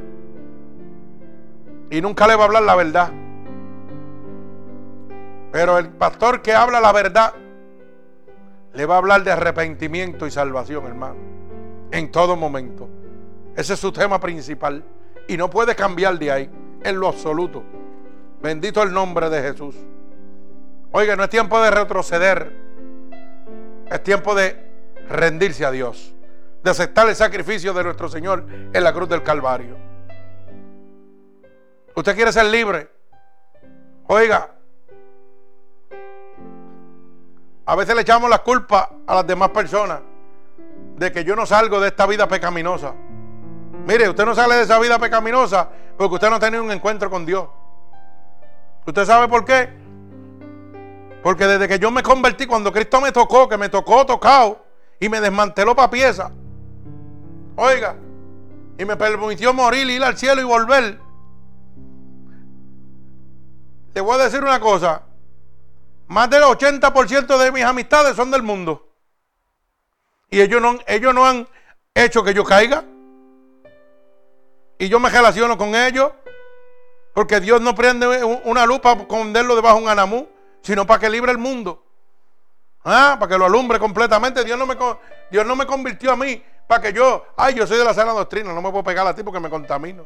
[SPEAKER 1] Y nunca le va a hablar la verdad. Pero el pastor que habla la verdad le va a hablar de arrepentimiento y salvación, hermano. En todo momento. Ese es su tema principal. Y no puede cambiar de ahí. En lo absoluto. Bendito el nombre de Jesús. Oiga, no es tiempo de retroceder. Es tiempo de rendirse a Dios de aceptar el sacrificio de nuestro Señor en la cruz del Calvario. Usted quiere ser libre. Oiga, a veces le echamos la culpa a las demás personas de que yo no salgo de esta vida pecaminosa. Mire, usted no sale de esa vida pecaminosa porque usted no ha tenido un encuentro con Dios. ¿Usted sabe por qué? Porque desde que yo me convertí, cuando Cristo me tocó, que me tocó tocado y me desmanteló para pieza, Oiga, y me permitió morir, ir al cielo y volver. Le voy a decir una cosa. Más del 80% de mis amistades son del mundo. Y ellos no, ellos no han hecho que yo caiga. Y yo me relaciono con ellos. Porque Dios no prende una luz para esconderlo debajo de un anamú, sino para que libre el mundo. Ah, para que lo alumbre completamente. Dios no me, Dios no me convirtió a mí para que yo, ay, yo soy de la sana doctrina, no me puedo pegar a ti porque me contamino.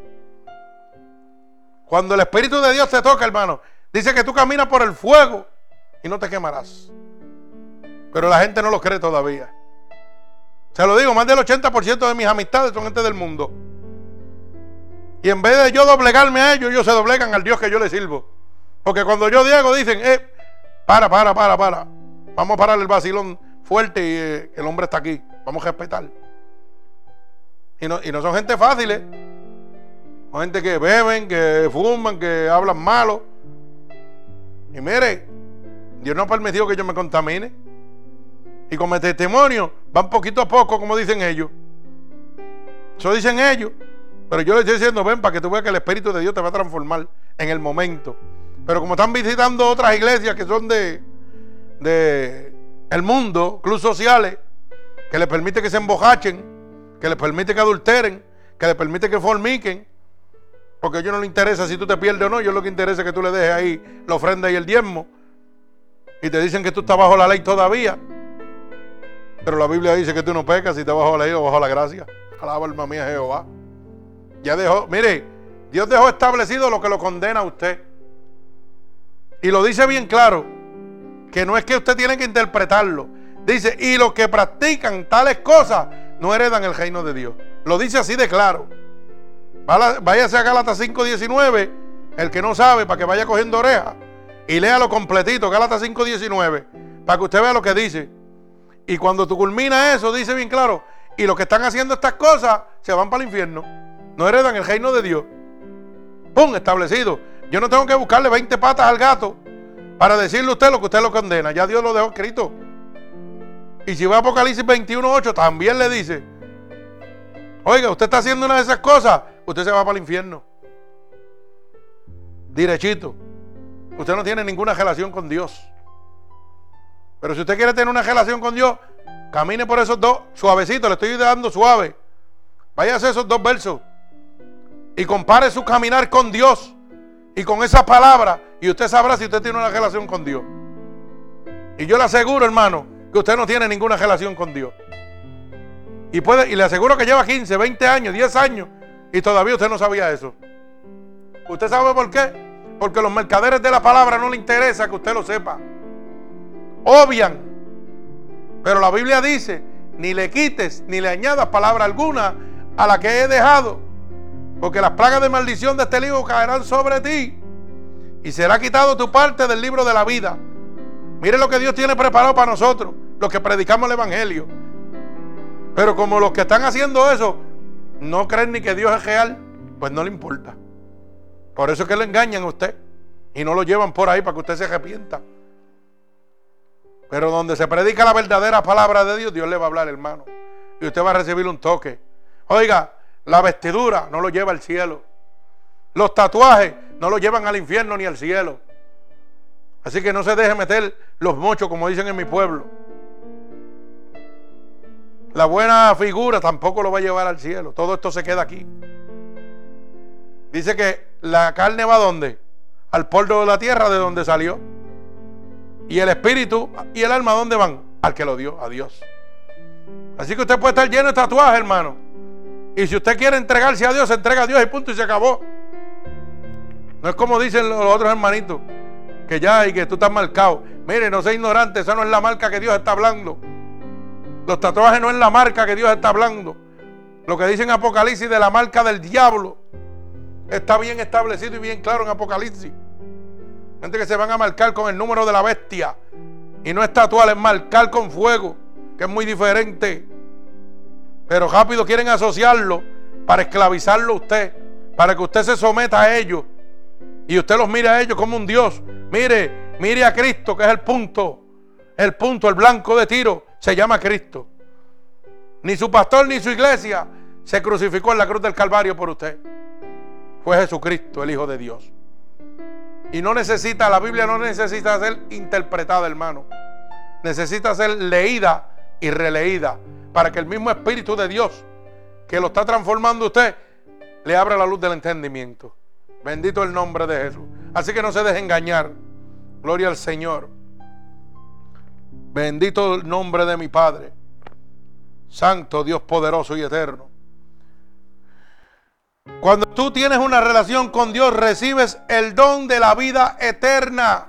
[SPEAKER 1] Cuando el Espíritu de Dios te toca, hermano, dice que tú caminas por el fuego y no te quemarás. Pero la gente no lo cree todavía. Se lo digo, más del 80% de mis amistades son gente del mundo. Y en vez de yo doblegarme a ellos, ellos se doblegan al Dios que yo les sirvo. Porque cuando yo digo, dicen, eh, para, para, para, para. Vamos a parar el vacilón fuerte y eh, el hombre está aquí. Vamos a respetar. Y no, y no son gente fáciles. Son gente que beben, que fuman, que hablan malo. Y mire, Dios no ha permitido que yo me contamine. Y como testimonio, van poquito a poco, como dicen ellos. Eso dicen ellos. Pero yo les estoy diciendo, ven, para que tú veas que el Espíritu de Dios te va a transformar en el momento. Pero como están visitando otras iglesias que son de, de el mundo, clubes sociales, que les permite que se embojachen, que les permite que adulteren, que les permite que formiquen, porque a ellos no les interesa si tú te pierdes o no, yo lo que interesa es que tú le dejes ahí la ofrenda y el diezmo. Y te dicen que tú estás bajo la ley todavía. Pero la Biblia dice que tú no pecas si estás bajo la ley o bajo la gracia. Alaba alma mía Jehová. Ya dejó, mire, Dios dejó establecido lo que lo condena a usted. Y lo dice bien claro, que no es que usted tiene que interpretarlo. Dice, y los que practican tales cosas no heredan el reino de Dios. Lo dice así de claro. Váyase a Gálatas 5.19, el que no sabe, para que vaya cogiendo oreja. Y léalo completito, Gálatas 5.19, para que usted vea lo que dice. Y cuando tú culminas eso, dice bien claro, y los que están haciendo estas cosas se van para el infierno. No heredan el reino de Dios. ¡Pum! Establecido. Yo no tengo que buscarle 20 patas al gato para decirle a usted lo que usted lo condena. Ya Dios lo dejó escrito. Y si va a Apocalipsis 21.8, también le dice, oiga, usted está haciendo una de esas cosas, usted se va para el infierno. Direchito. Usted no tiene ninguna relación con Dios. Pero si usted quiere tener una relación con Dios, camine por esos dos, suavecito, le estoy dando suave. Hacer esos dos versos. Y compare su caminar con Dios y con esa palabra y usted sabrá si usted tiene una relación con Dios. Y yo le aseguro, hermano, que usted no tiene ninguna relación con Dios. Y, puede, y le aseguro que lleva 15, 20 años, 10 años y todavía usted no sabía eso. ¿Usted sabe por qué? Porque los mercaderes de la palabra no le interesa que usted lo sepa. Obvian. Pero la Biblia dice, ni le quites ni le añadas palabra alguna a la que he dejado porque las plagas de maldición de este libro caerán sobre ti. Y será quitado tu parte del libro de la vida. Mire lo que Dios tiene preparado para nosotros, los que predicamos el Evangelio. Pero como los que están haciendo eso no creen ni que Dios es real, pues no le importa. Por eso es que le engañan a usted y no lo llevan por ahí para que usted se arrepienta. Pero donde se predica la verdadera palabra de Dios, Dios le va a hablar, hermano. Y usted va a recibir un toque. Oiga, la vestidura no lo lleva al cielo. Los tatuajes no lo llevan al infierno ni al cielo. Así que no se deje meter los mochos, como dicen en mi pueblo. La buena figura tampoco lo va a llevar al cielo. Todo esto se queda aquí. Dice que la carne va a dónde? Al polvo de la tierra de donde salió. Y el espíritu y el alma, ¿a dónde van? Al que lo dio, a Dios. Así que usted puede estar lleno de tatuajes, hermano. Y si usted quiere entregarse a Dios, entrega a Dios y punto y se acabó. No es como dicen los otros hermanitos, que ya y que tú estás marcado. Mire, no sea ignorante, esa no es la marca que Dios está hablando. Los tatuajes no es la marca que Dios está hablando. Lo que dice en Apocalipsis de la marca del diablo está bien establecido y bien claro en Apocalipsis. Gente que se van a marcar con el número de la bestia. Y no es tatuar, es marcar con fuego, que es muy diferente. Pero rápido quieren asociarlo para esclavizarlo a usted, para que usted se someta a ellos y usted los mire a ellos como un Dios. Mire, mire a Cristo, que es el punto. El punto, el blanco de tiro, se llama Cristo. Ni su pastor ni su iglesia se crucificó en la cruz del Calvario por usted. Fue Jesucristo, el Hijo de Dios. Y no necesita, la Biblia no necesita ser interpretada, hermano. Necesita ser leída y releída para que el mismo Espíritu de Dios que lo está transformando usted le abra la luz del entendimiento. Bendito el nombre de Jesús. Así que no se deje engañar. Gloria al Señor. Bendito el nombre de mi Padre. Santo Dios poderoso y eterno. Cuando tú tienes una relación con Dios, recibes el don de la vida eterna.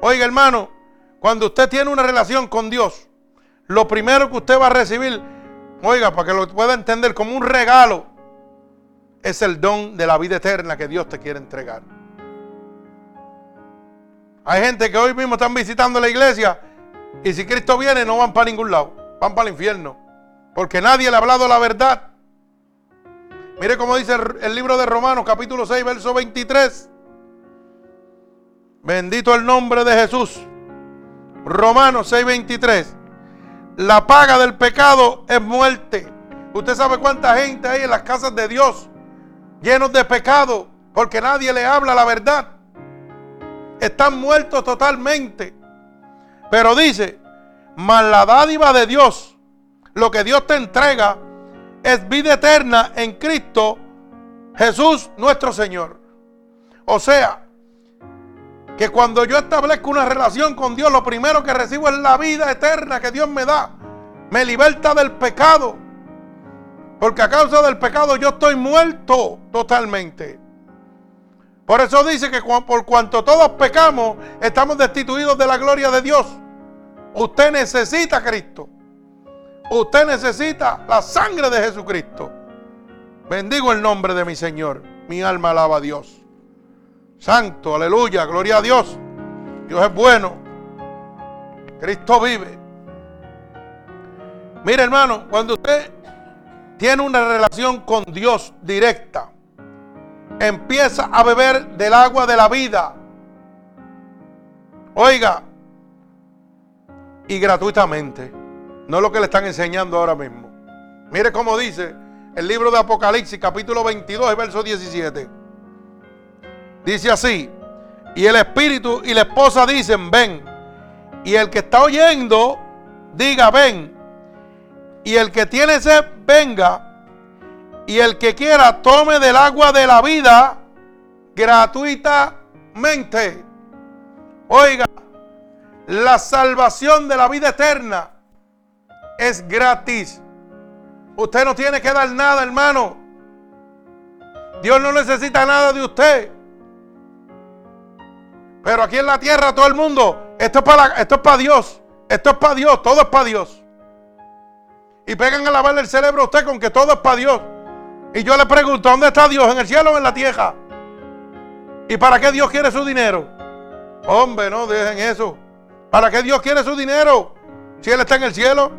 [SPEAKER 1] Oiga, hermano, cuando usted tiene una relación con Dios, lo primero que usted va a recibir, oiga, para que lo pueda entender como un regalo, es el don de la vida eterna que Dios te quiere entregar. Hay gente que hoy mismo están visitando la iglesia y si Cristo viene no van para ningún lado, van para el infierno. Porque nadie le ha hablado la verdad. Mire cómo dice el libro de Romanos capítulo 6, verso 23. Bendito el nombre de Jesús. Romanos 6, 23. La paga del pecado es muerte. Usted sabe cuánta gente hay en las casas de Dios llenos de pecado porque nadie le habla la verdad están muertos totalmente. Pero dice, mas la dádiva de Dios, lo que Dios te entrega, es vida eterna en Cristo Jesús nuestro Señor. O sea, que cuando yo establezco una relación con Dios, lo primero que recibo es la vida eterna que Dios me da. Me liberta del pecado. Porque a causa del pecado yo estoy muerto totalmente. Por eso dice que por cuanto todos pecamos, estamos destituidos de la gloria de Dios. Usted necesita a Cristo. Usted necesita la sangre de Jesucristo. Bendigo el nombre de mi Señor. Mi alma alaba a Dios. Santo, aleluya, gloria a Dios. Dios es bueno. Cristo vive. Mire hermano, cuando usted tiene una relación con Dios directa, empieza a beber del agua de la vida. Oiga, y gratuitamente. No es lo que le están enseñando ahora mismo. Mire cómo dice el libro de Apocalipsis, capítulo 22, verso 17. Dice así, y el espíritu y la esposa dicen, ven. Y el que está oyendo, diga, ven. Y el que tiene sed, venga. Y el que quiera tome del agua de la vida gratuitamente. Oiga, la salvación de la vida eterna es gratis. Usted no tiene que dar nada, hermano. Dios no necesita nada de usted. Pero aquí en la tierra todo el mundo, esto es para, esto es para Dios. Esto es para Dios, todo es para Dios. Y pegan a lavarle el cerebro a usted con que todo es para Dios. Y yo le pregunto, ¿dónde está Dios? ¿En el cielo o en la tierra? ¿Y para qué Dios quiere su dinero? Hombre, no dejen eso. ¿Para qué Dios quiere su dinero? Si Él está en el cielo.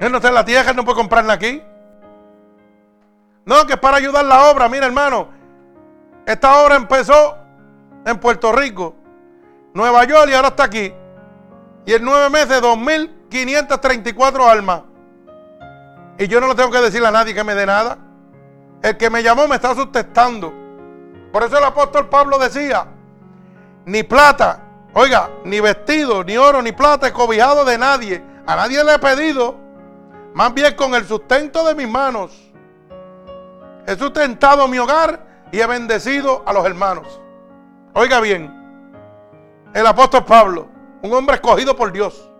[SPEAKER 1] Él no está en la tierra, Él no puede comprarla aquí. No, que es para ayudar la obra. Mira, hermano, esta obra empezó en Puerto Rico, Nueva York y ahora está aquí. Y en nueve meses, 2.534 almas. Y yo no le tengo que decirle a nadie que me dé nada. El que me llamó me está sustentando. Por eso el apóstol Pablo decía, ni plata, oiga, ni vestido, ni oro, ni plata he cobijado de nadie. A nadie le he pedido. Más bien con el sustento de mis manos. He sustentado mi hogar y he bendecido a los hermanos. Oiga bien, el apóstol Pablo, un hombre escogido por Dios.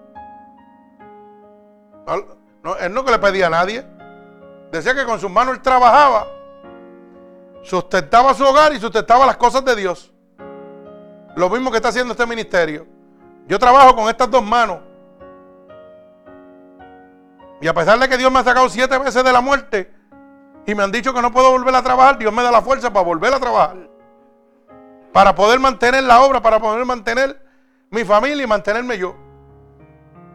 [SPEAKER 1] No, él no que le pedía a nadie. Decía que con sus manos él trabajaba, sustentaba su hogar y sustentaba las cosas de Dios. Lo mismo que está haciendo este ministerio. Yo trabajo con estas dos manos. Y a pesar de que Dios me ha sacado siete veces de la muerte y me han dicho que no puedo volver a trabajar, Dios me da la fuerza para volver a trabajar. Para poder mantener la obra, para poder mantener mi familia y mantenerme yo.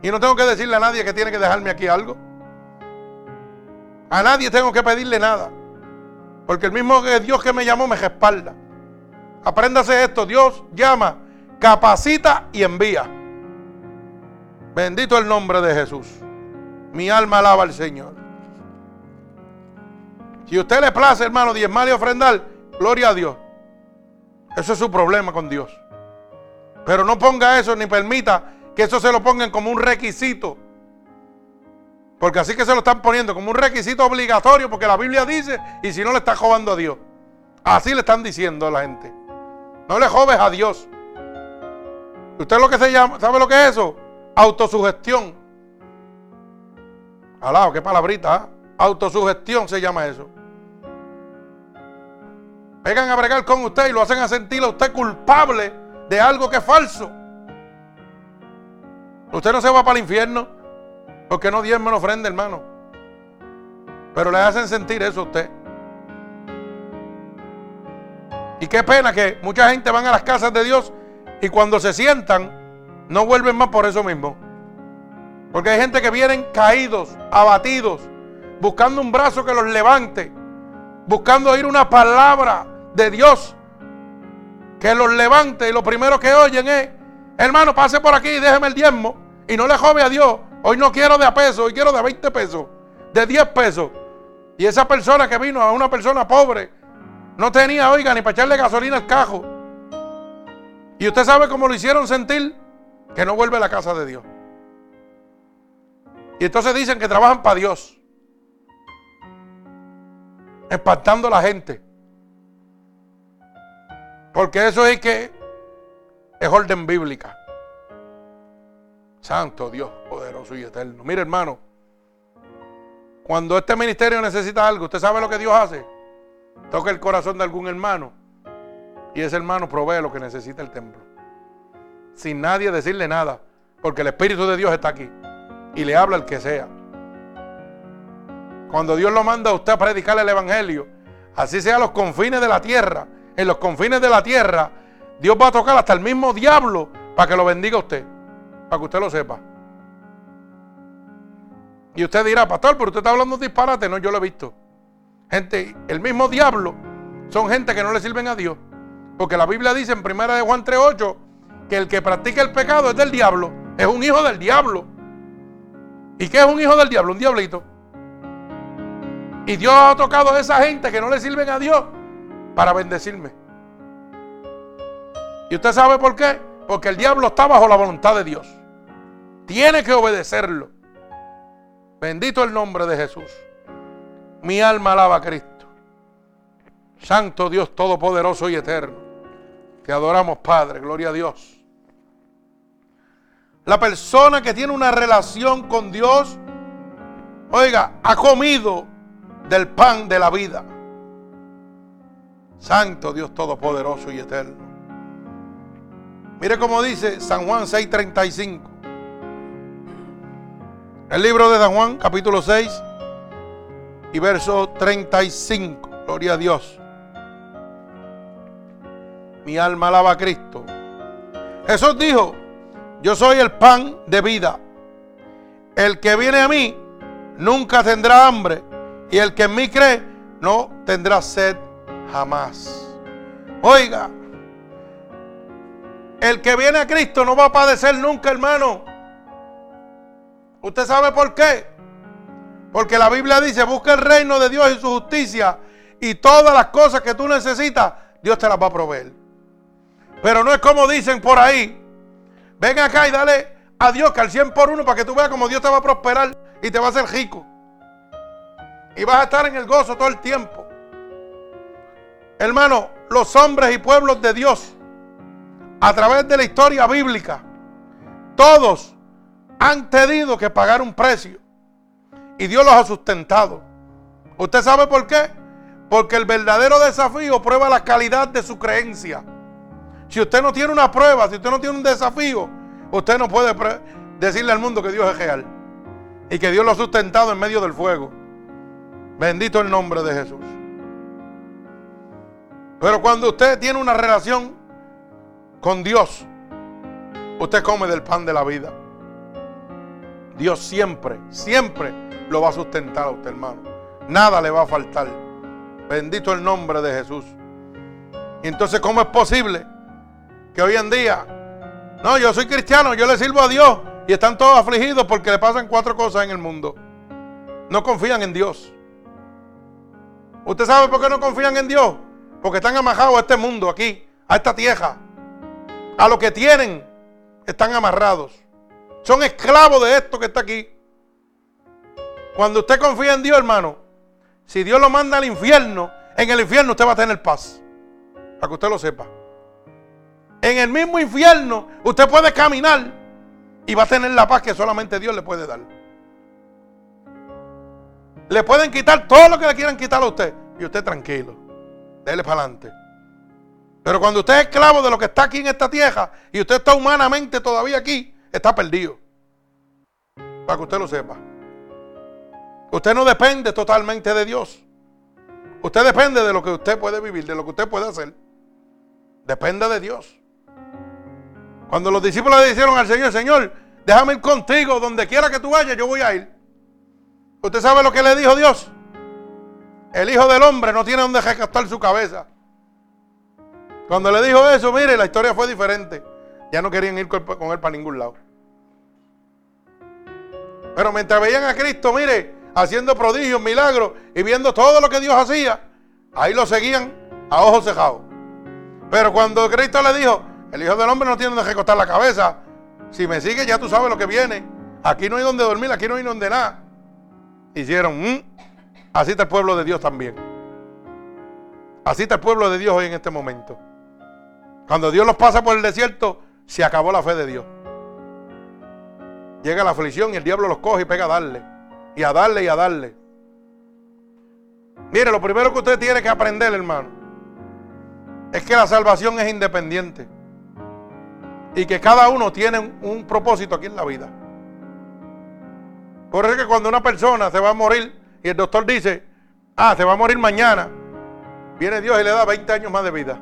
[SPEAKER 1] Y no tengo que decirle a nadie que tiene que dejarme aquí algo. A nadie tengo que pedirle nada. Porque el mismo Dios que me llamó me respalda. Apréndase esto. Dios llama, capacita y envía. Bendito el nombre de Jesús. Mi alma alaba al Señor. Si usted le place, hermano, diezmar y ofrendar, gloria a Dios. Ese es su problema con Dios. Pero no ponga eso ni permita que eso se lo pongan como un requisito. Porque así que se lo están poniendo como un requisito obligatorio, porque la Biblia dice, y si no le está jodando a Dios. Así le están diciendo a la gente. No le joves a Dios. ¿Usted lo que se llama, sabe lo que es eso? Autosugestión. Alado, qué palabrita. ¿ah? Autosugestión se llama eso. Vengan a bregar con usted y lo hacen a sentir a usted culpable de algo que es falso. Usted no se va para el infierno porque no diezme una ofrenda, hermano. Pero le hacen sentir eso a usted. Y qué pena que mucha gente van a las casas de Dios y cuando se sientan no vuelven más por eso mismo. Porque hay gente que vienen caídos, abatidos, buscando un brazo que los levante, buscando oír una palabra de Dios que los levante y lo primero que oyen es, hermano, pase por aquí y déjeme el diezmo y no le jove a Dios. Hoy no quiero de a peso, hoy quiero de 20 pesos, de 10 pesos. Y esa persona que vino a una persona pobre no tenía, oiga, ni para echarle gasolina al cajo. Y usted sabe cómo lo hicieron sentir que no vuelve a la casa de Dios. Y entonces dicen que trabajan para Dios. Espantando a la gente. Porque eso es que es orden bíblica. Santo Dios, poderoso y eterno. Mire, hermano, cuando este ministerio necesita algo, ¿usted sabe lo que Dios hace? Toca el corazón de algún hermano y ese hermano provee lo que necesita el templo. Sin nadie decirle nada, porque el Espíritu de Dios está aquí y le habla el que sea. Cuando Dios lo manda a usted a predicar el Evangelio, así sea a los confines de la tierra, en los confines de la tierra, Dios va a tocar hasta el mismo diablo para que lo bendiga a usted, para que usted lo sepa. Y usted dirá, pastor, pero usted está hablando disparate. No, yo lo he visto. Gente, el mismo diablo son gente que no le sirven a Dios. Porque la Biblia dice en 1 de Juan 3.8 que el que practica el pecado es del diablo. Es un hijo del diablo. ¿Y qué es un hijo del diablo? Un diablito. Y Dios ha tocado a esa gente que no le sirven a Dios para bendecirme. ¿Y usted sabe por qué? Porque el diablo está bajo la voluntad de Dios. Tiene que obedecerlo. Bendito el nombre de Jesús. Mi alma alaba a Cristo. Santo Dios Todopoderoso y Eterno. Te adoramos, Padre. Gloria a Dios. La persona que tiene una relación con Dios, oiga, ha comido del pan de la vida. Santo Dios Todopoderoso y Eterno. Mire cómo dice San Juan 6:35. El libro de San Juan, capítulo 6 y verso 35. Gloria a Dios. Mi alma alaba a Cristo. Jesús dijo, yo soy el pan de vida. El que viene a mí nunca tendrá hambre y el que en mí cree no tendrá sed jamás. Oiga, el que viene a Cristo no va a padecer nunca, hermano. ¿Usted sabe por qué? Porque la Biblia dice, busca el reino de Dios y su justicia y todas las cosas que tú necesitas, Dios te las va a proveer. Pero no es como dicen por ahí, ven acá y dale a Dios que al 100 por uno para que tú veas cómo Dios te va a prosperar y te va a hacer rico. Y vas a estar en el gozo todo el tiempo. Hermano, los hombres y pueblos de Dios, a través de la historia bíblica, todos han tenido que pagar un precio. Y Dios los ha sustentado. ¿Usted sabe por qué? Porque el verdadero desafío prueba la calidad de su creencia. Si usted no tiene una prueba, si usted no tiene un desafío, usted no puede decirle al mundo que Dios es real. Y que Dios lo ha sustentado en medio del fuego. Bendito el nombre de Jesús. Pero cuando usted tiene una relación con Dios, usted come del pan de la vida. Dios siempre, siempre lo va a sustentar a usted, hermano. Nada le va a faltar. Bendito el nombre de Jesús. Entonces, ¿cómo es posible que hoy en día, no, yo soy cristiano, yo le sirvo a Dios y están todos afligidos porque le pasan cuatro cosas en el mundo? No confían en Dios. ¿Usted sabe por qué no confían en Dios? Porque están amajados a este mundo aquí, a esta tierra. A lo que tienen, están amarrados. Son esclavos de esto que está aquí. Cuando usted confía en Dios, hermano, si Dios lo manda al infierno, en el infierno usted va a tener paz. Para que usted lo sepa. En el mismo infierno usted puede caminar y va a tener la paz que solamente Dios le puede dar. Le pueden quitar todo lo que le quieran quitar a usted. Y usted tranquilo. Dele para adelante. Pero cuando usted es esclavo de lo que está aquí en esta tierra y usted está humanamente todavía aquí, está perdido. Para que usted lo sepa. Usted no depende totalmente de Dios. Usted depende de lo que usted puede vivir, de lo que usted puede hacer. Depende de Dios. Cuando los discípulos le dijeron al Señor, Señor, déjame ir contigo, donde quiera que tú vayas, yo voy a ir. ¿Usted sabe lo que le dijo Dios? El Hijo del Hombre no tiene donde recastar su cabeza. Cuando le dijo eso, mire, la historia fue diferente. Ya no querían ir con él para ningún lado. Pero mientras veían a Cristo, mire, haciendo prodigios, milagros y viendo todo lo que Dios hacía, ahí lo seguían a ojos cejados. Pero cuando Cristo le dijo, el Hijo del Hombre no tiene donde recostar la cabeza, si me sigue ya tú sabes lo que viene. Aquí no hay donde dormir, aquí no hay donde nada. Hicieron, mm, así está el pueblo de Dios también. Así está el pueblo de Dios hoy en este momento. Cuando Dios los pasa por el desierto, se acabó la fe de Dios. Llega la aflicción y el diablo los coge y pega a darle. Y a darle y a darle. Mire, lo primero que usted tiene que aprender, hermano, es que la salvación es independiente. Y que cada uno tiene un, propósito aquí en la vida. Por eso es que cuando una persona se va a morir y el doctor dice, ah, se va a morir mañana, viene Dios y le da 20 años más de vida.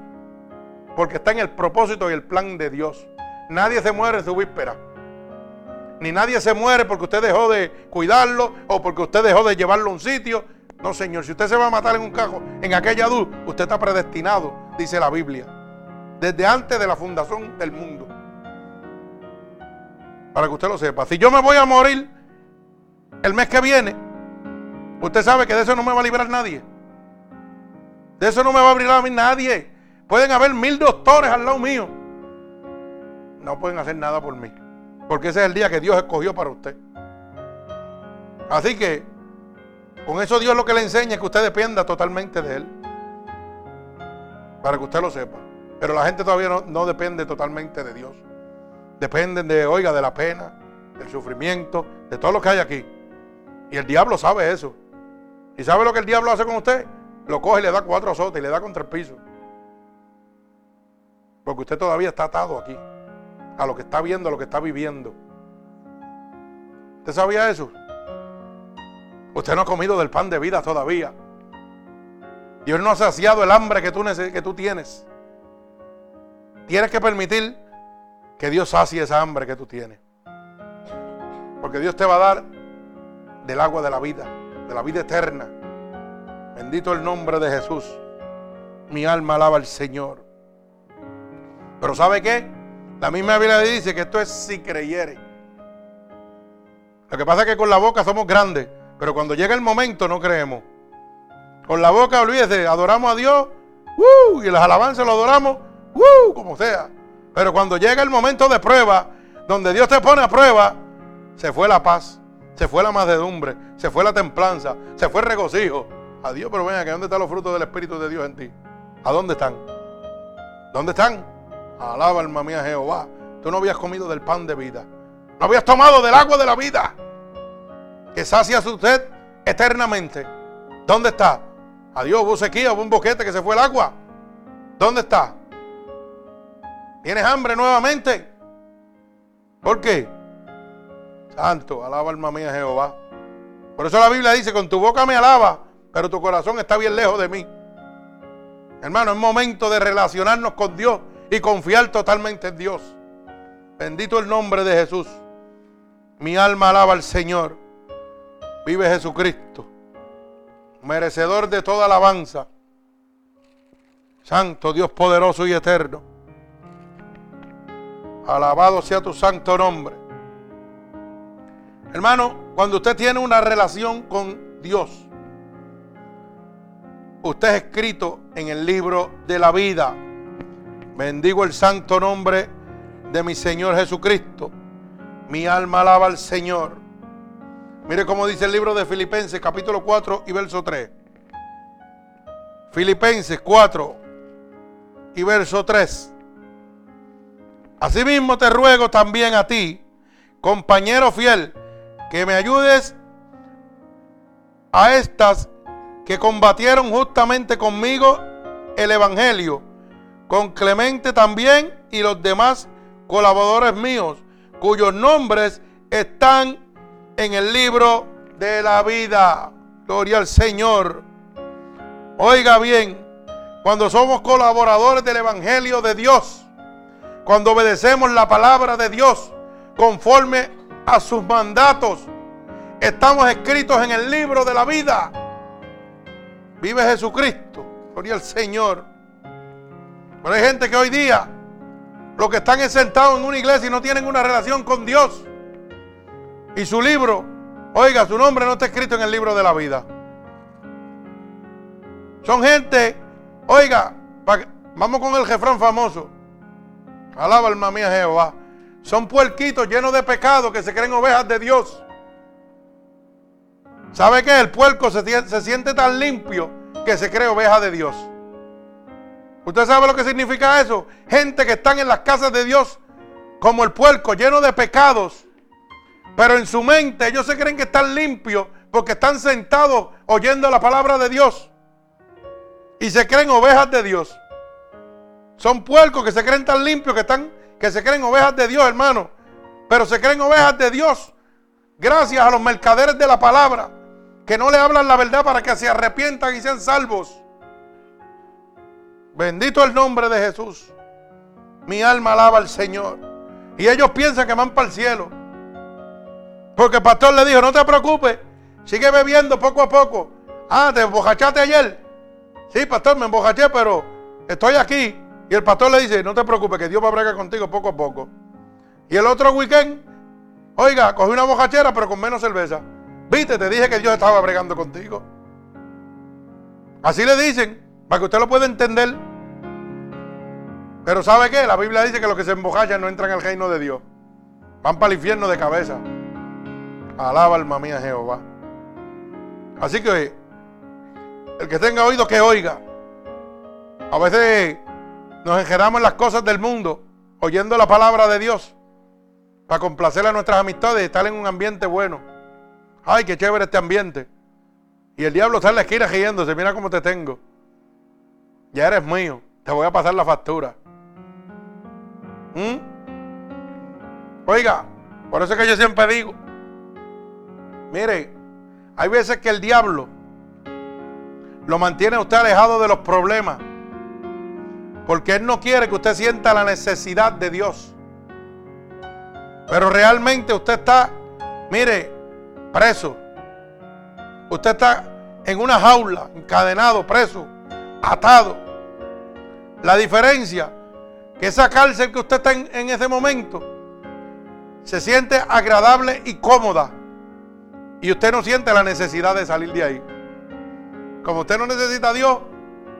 [SPEAKER 1] Porque está en el propósito y el plan de Dios. Nadie se muere en su víspera. Ni nadie se muere porque usted dejó de cuidarlo o porque usted dejó de llevarlo a un sitio. No, Señor, si usted se va a matar en un cajo, en aquella luz, usted está predestinado, dice la Biblia. Desde antes de la fundación del mundo. Para que usted lo sepa. Si yo me voy a morir el mes que viene, usted sabe que de eso no me va a librar nadie. De eso no me va a librar a mí nadie. Pueden haber mil doctores al lado mío. No pueden hacer nada por mí. Porque ese es el día que Dios escogió para usted. Así que con eso Dios lo que le enseña es que usted dependa totalmente de Él. Para que usted lo sepa. Pero la gente todavía no, no depende totalmente de Dios. Dependen de, oiga, de la pena, del sufrimiento, de todo lo que hay aquí. Y el diablo sabe eso. ¿Y sabe lo que el diablo hace con usted? Lo coge y le da cuatro azotes y le da contra el piso. Porque usted todavía está atado aquí. A lo que está viendo, a lo que está viviendo. ¿Usted sabía eso? Usted no ha comido del pan de vida todavía. Dios no ha saciado el hambre que tú, que tú tienes. Tienes que permitir que Dios sacie esa hambre que tú tienes. Porque Dios te va a dar del agua de la vida, de la vida eterna. Bendito el nombre de Jesús. Mi alma alaba al Señor. Pero ¿sabe qué? La misma Biblia dice que esto es si creyere. Lo que pasa es que con la boca somos grandes, pero cuando llega el momento no creemos. Con la boca, olvídese, adoramos a Dios, ¡uh! y las alabanzas lo adoramos, ¡uh! como sea. Pero cuando llega el momento de prueba, donde Dios te pone a prueba, se fue la paz, se fue la mansedumbre, se fue la templanza, se fue el regocijo. Adiós, pero venga, que ¿dónde están los frutos del Espíritu de Dios en ti? ¿A dónde están? ¿Dónde están? Alaba alma mía Jehová. Tú no habías comido del pan de vida. No habías tomado del agua de la vida. Que sacia su sed eternamente. ¿Dónde está? Adiós, hubo sequía, hubo un boquete que se fue el agua. ¿Dónde está? ¿Tienes hambre nuevamente? ¿Por qué? Santo, alaba alma mía Jehová. Por eso la Biblia dice, con tu boca me alaba, pero tu corazón está bien lejos de mí. Hermano, es momento de relacionarnos con Dios y confiar totalmente en Dios. Bendito el nombre de Jesús. Mi alma alaba al Señor. Vive Jesucristo, merecedor de toda alabanza. Santo Dios poderoso y eterno. Alabado sea tu santo nombre. Hermano, cuando usted tiene una relación con Dios, usted es escrito en el libro de la vida. Bendigo el santo nombre de mi Señor Jesucristo. Mi alma alaba al Señor. Mire cómo dice el libro de Filipenses capítulo 4 y verso 3. Filipenses 4 y verso 3. Asimismo te ruego también a ti, compañero fiel, que me ayudes a estas que combatieron justamente conmigo el Evangelio con Clemente también y los demás colaboradores míos, cuyos nombres están en el libro de la vida. Gloria al Señor. Oiga bien, cuando somos colaboradores del Evangelio de Dios, cuando obedecemos la palabra de Dios conforme a sus mandatos, estamos escritos en el libro de la vida. Vive Jesucristo. Gloria al Señor. Pero hay gente que hoy día, los que están sentados en una iglesia y no tienen una relación con Dios, y su libro, oiga, su nombre no está escrito en el libro de la vida. Son gente, oiga, vamos con el jefrán famoso. Alaba alma mía Jehová. Son puerquitos llenos de pecado que se creen ovejas de Dios. ¿Sabe qué? El puerco se, se siente tan limpio que se cree oveja de Dios. ¿Usted sabe lo que significa eso? Gente que están en las casas de Dios como el puerco, lleno de pecados. Pero en su mente ellos se creen que están limpios porque están sentados oyendo la palabra de Dios. Y se creen ovejas de Dios. Son puercos que se creen tan limpios que, están, que se creen ovejas de Dios, hermano. Pero se creen ovejas de Dios gracias a los mercaderes de la palabra que no le hablan la verdad para que se arrepientan y sean salvos. Bendito el nombre de Jesús. Mi alma alaba al Señor. Y ellos piensan que van para el cielo. Porque el pastor le dijo, no te preocupes, sigue bebiendo poco a poco. Ah, ¿te embojachaste ayer? Sí, pastor, me embojaché, pero estoy aquí. Y el pastor le dice, no te preocupes, que Dios va a bregar contigo poco a poco. Y el otro weekend, oiga, cogí una bojachera, pero con menos cerveza. Viste, te dije que Dios estaba bregando contigo. Así le dicen, para que usted lo pueda entender. Pero ¿sabe qué? La Biblia dice que los que se embojachan no entran al reino de Dios. Van para el infierno de cabeza. Alaba alma mía Jehová. Así que el que tenga oído que oiga. A veces nos engeramos en las cosas del mundo, oyendo la palabra de Dios, para complacer a nuestras amistades y estar en un ambiente bueno. Ay, qué chévere este ambiente. Y el diablo está en la esquina riéndose, mira cómo te tengo. Ya eres mío, te voy a pasar la factura. ¿Mm? Oiga, por eso es que yo siempre digo, mire, hay veces que el diablo lo mantiene a usted alejado de los problemas. Porque Él no quiere que usted sienta la necesidad de Dios. Pero realmente usted está, mire, preso. Usted está en una jaula, encadenado, preso, atado. La diferencia, que esa cárcel que usted está en, en ese momento, se siente agradable y cómoda. Y usted no siente la necesidad de salir de ahí. Como usted no necesita a Dios,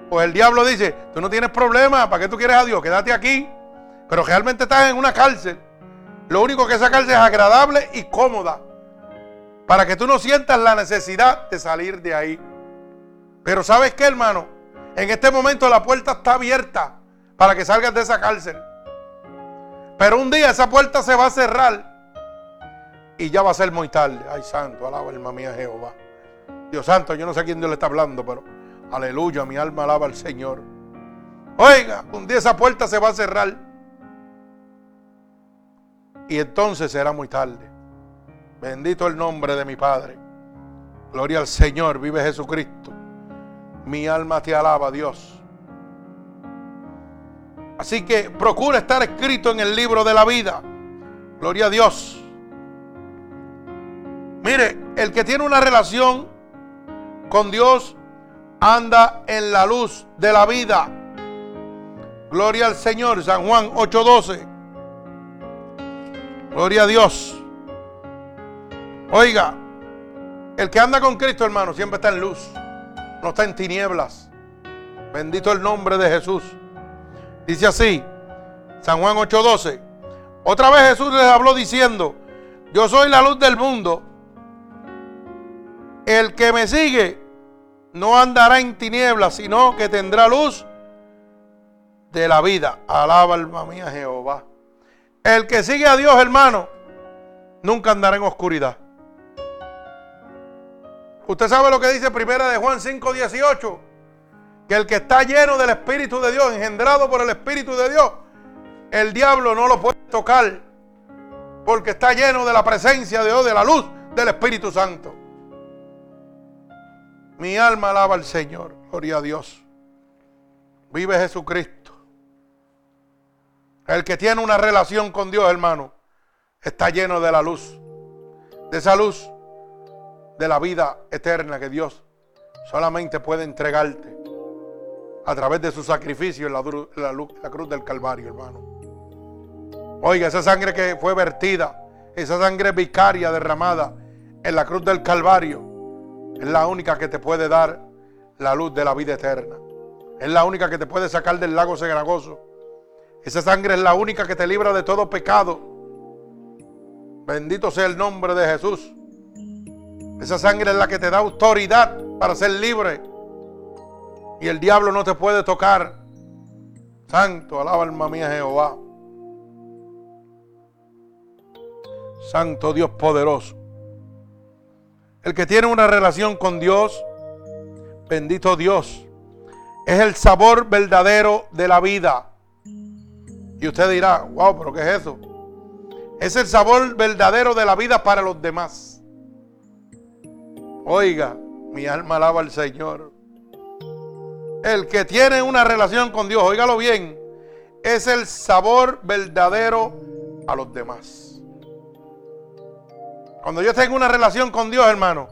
[SPEAKER 1] pues el diablo dice, tú no tienes problema, ¿para qué tú quieres a Dios? Quédate aquí. Pero realmente estás en una cárcel. Lo único que esa cárcel es agradable y cómoda. Para que tú no sientas la necesidad de salir de ahí. Pero ¿sabes qué, hermano? En este momento la puerta está abierta para que salgas de esa cárcel. Pero un día esa puerta se va a cerrar y ya va a ser muy tarde. Ay, santo, alaba alma mía Jehová. Dios santo, yo no sé a quién Dios le está hablando, pero aleluya, mi alma alaba al Señor. Oiga, un día esa puerta se va a cerrar. Y entonces será muy tarde. Bendito el nombre de mi Padre. Gloria al Señor, vive Jesucristo. Mi alma te alaba, Dios. Así que procura estar escrito en el libro de la vida. Gloria a Dios. Mire, el que tiene una relación con Dios anda en la luz de la vida. Gloria al Señor, San Juan 8:12. Gloria a Dios. Oiga, el que anda con Cristo, hermano, siempre está en luz, no está en tinieblas. Bendito el nombre de Jesús. Dice así, San Juan 8:12. Otra vez Jesús les habló diciendo, yo soy la luz del mundo. El que me sigue no andará en tinieblas, sino que tendrá luz de la vida. Alaba alma mía Jehová. El que sigue a Dios, hermano, nunca andará en oscuridad. Usted sabe lo que dice primera de Juan 5:18. que el que está lleno del Espíritu de Dios, engendrado por el Espíritu de Dios, el diablo no lo puede tocar porque está lleno de la presencia de Dios, de la luz del Espíritu Santo. Mi alma alaba al Señor, gloria a Dios. Vive Jesucristo. El que tiene una relación con Dios, hermano, está lleno de la luz, de esa luz de la vida eterna que Dios solamente puede entregarte a través de su sacrificio en la, la cruz del Calvario, hermano. Oiga, esa sangre que fue vertida, esa sangre vicaria derramada en la cruz del Calvario, es la única que te puede dar la luz de la vida eterna. Es la única que te puede sacar del lago cenagoso. Esa sangre es la única que te libra de todo pecado. Bendito sea el nombre de Jesús. Esa sangre es la que te da autoridad para ser libre. Y el diablo no te puede tocar. Santo, alaba alma mía Jehová. Santo Dios poderoso. El que tiene una relación con Dios, bendito Dios, es el sabor verdadero de la vida. Y usted dirá, wow, pero ¿qué es eso? Es el sabor verdadero de la vida para los demás. Oiga, mi alma alaba al Señor. El que tiene una relación con Dios, óigalo bien, es el sabor verdadero a los demás. Cuando yo tengo una relación con Dios, hermano,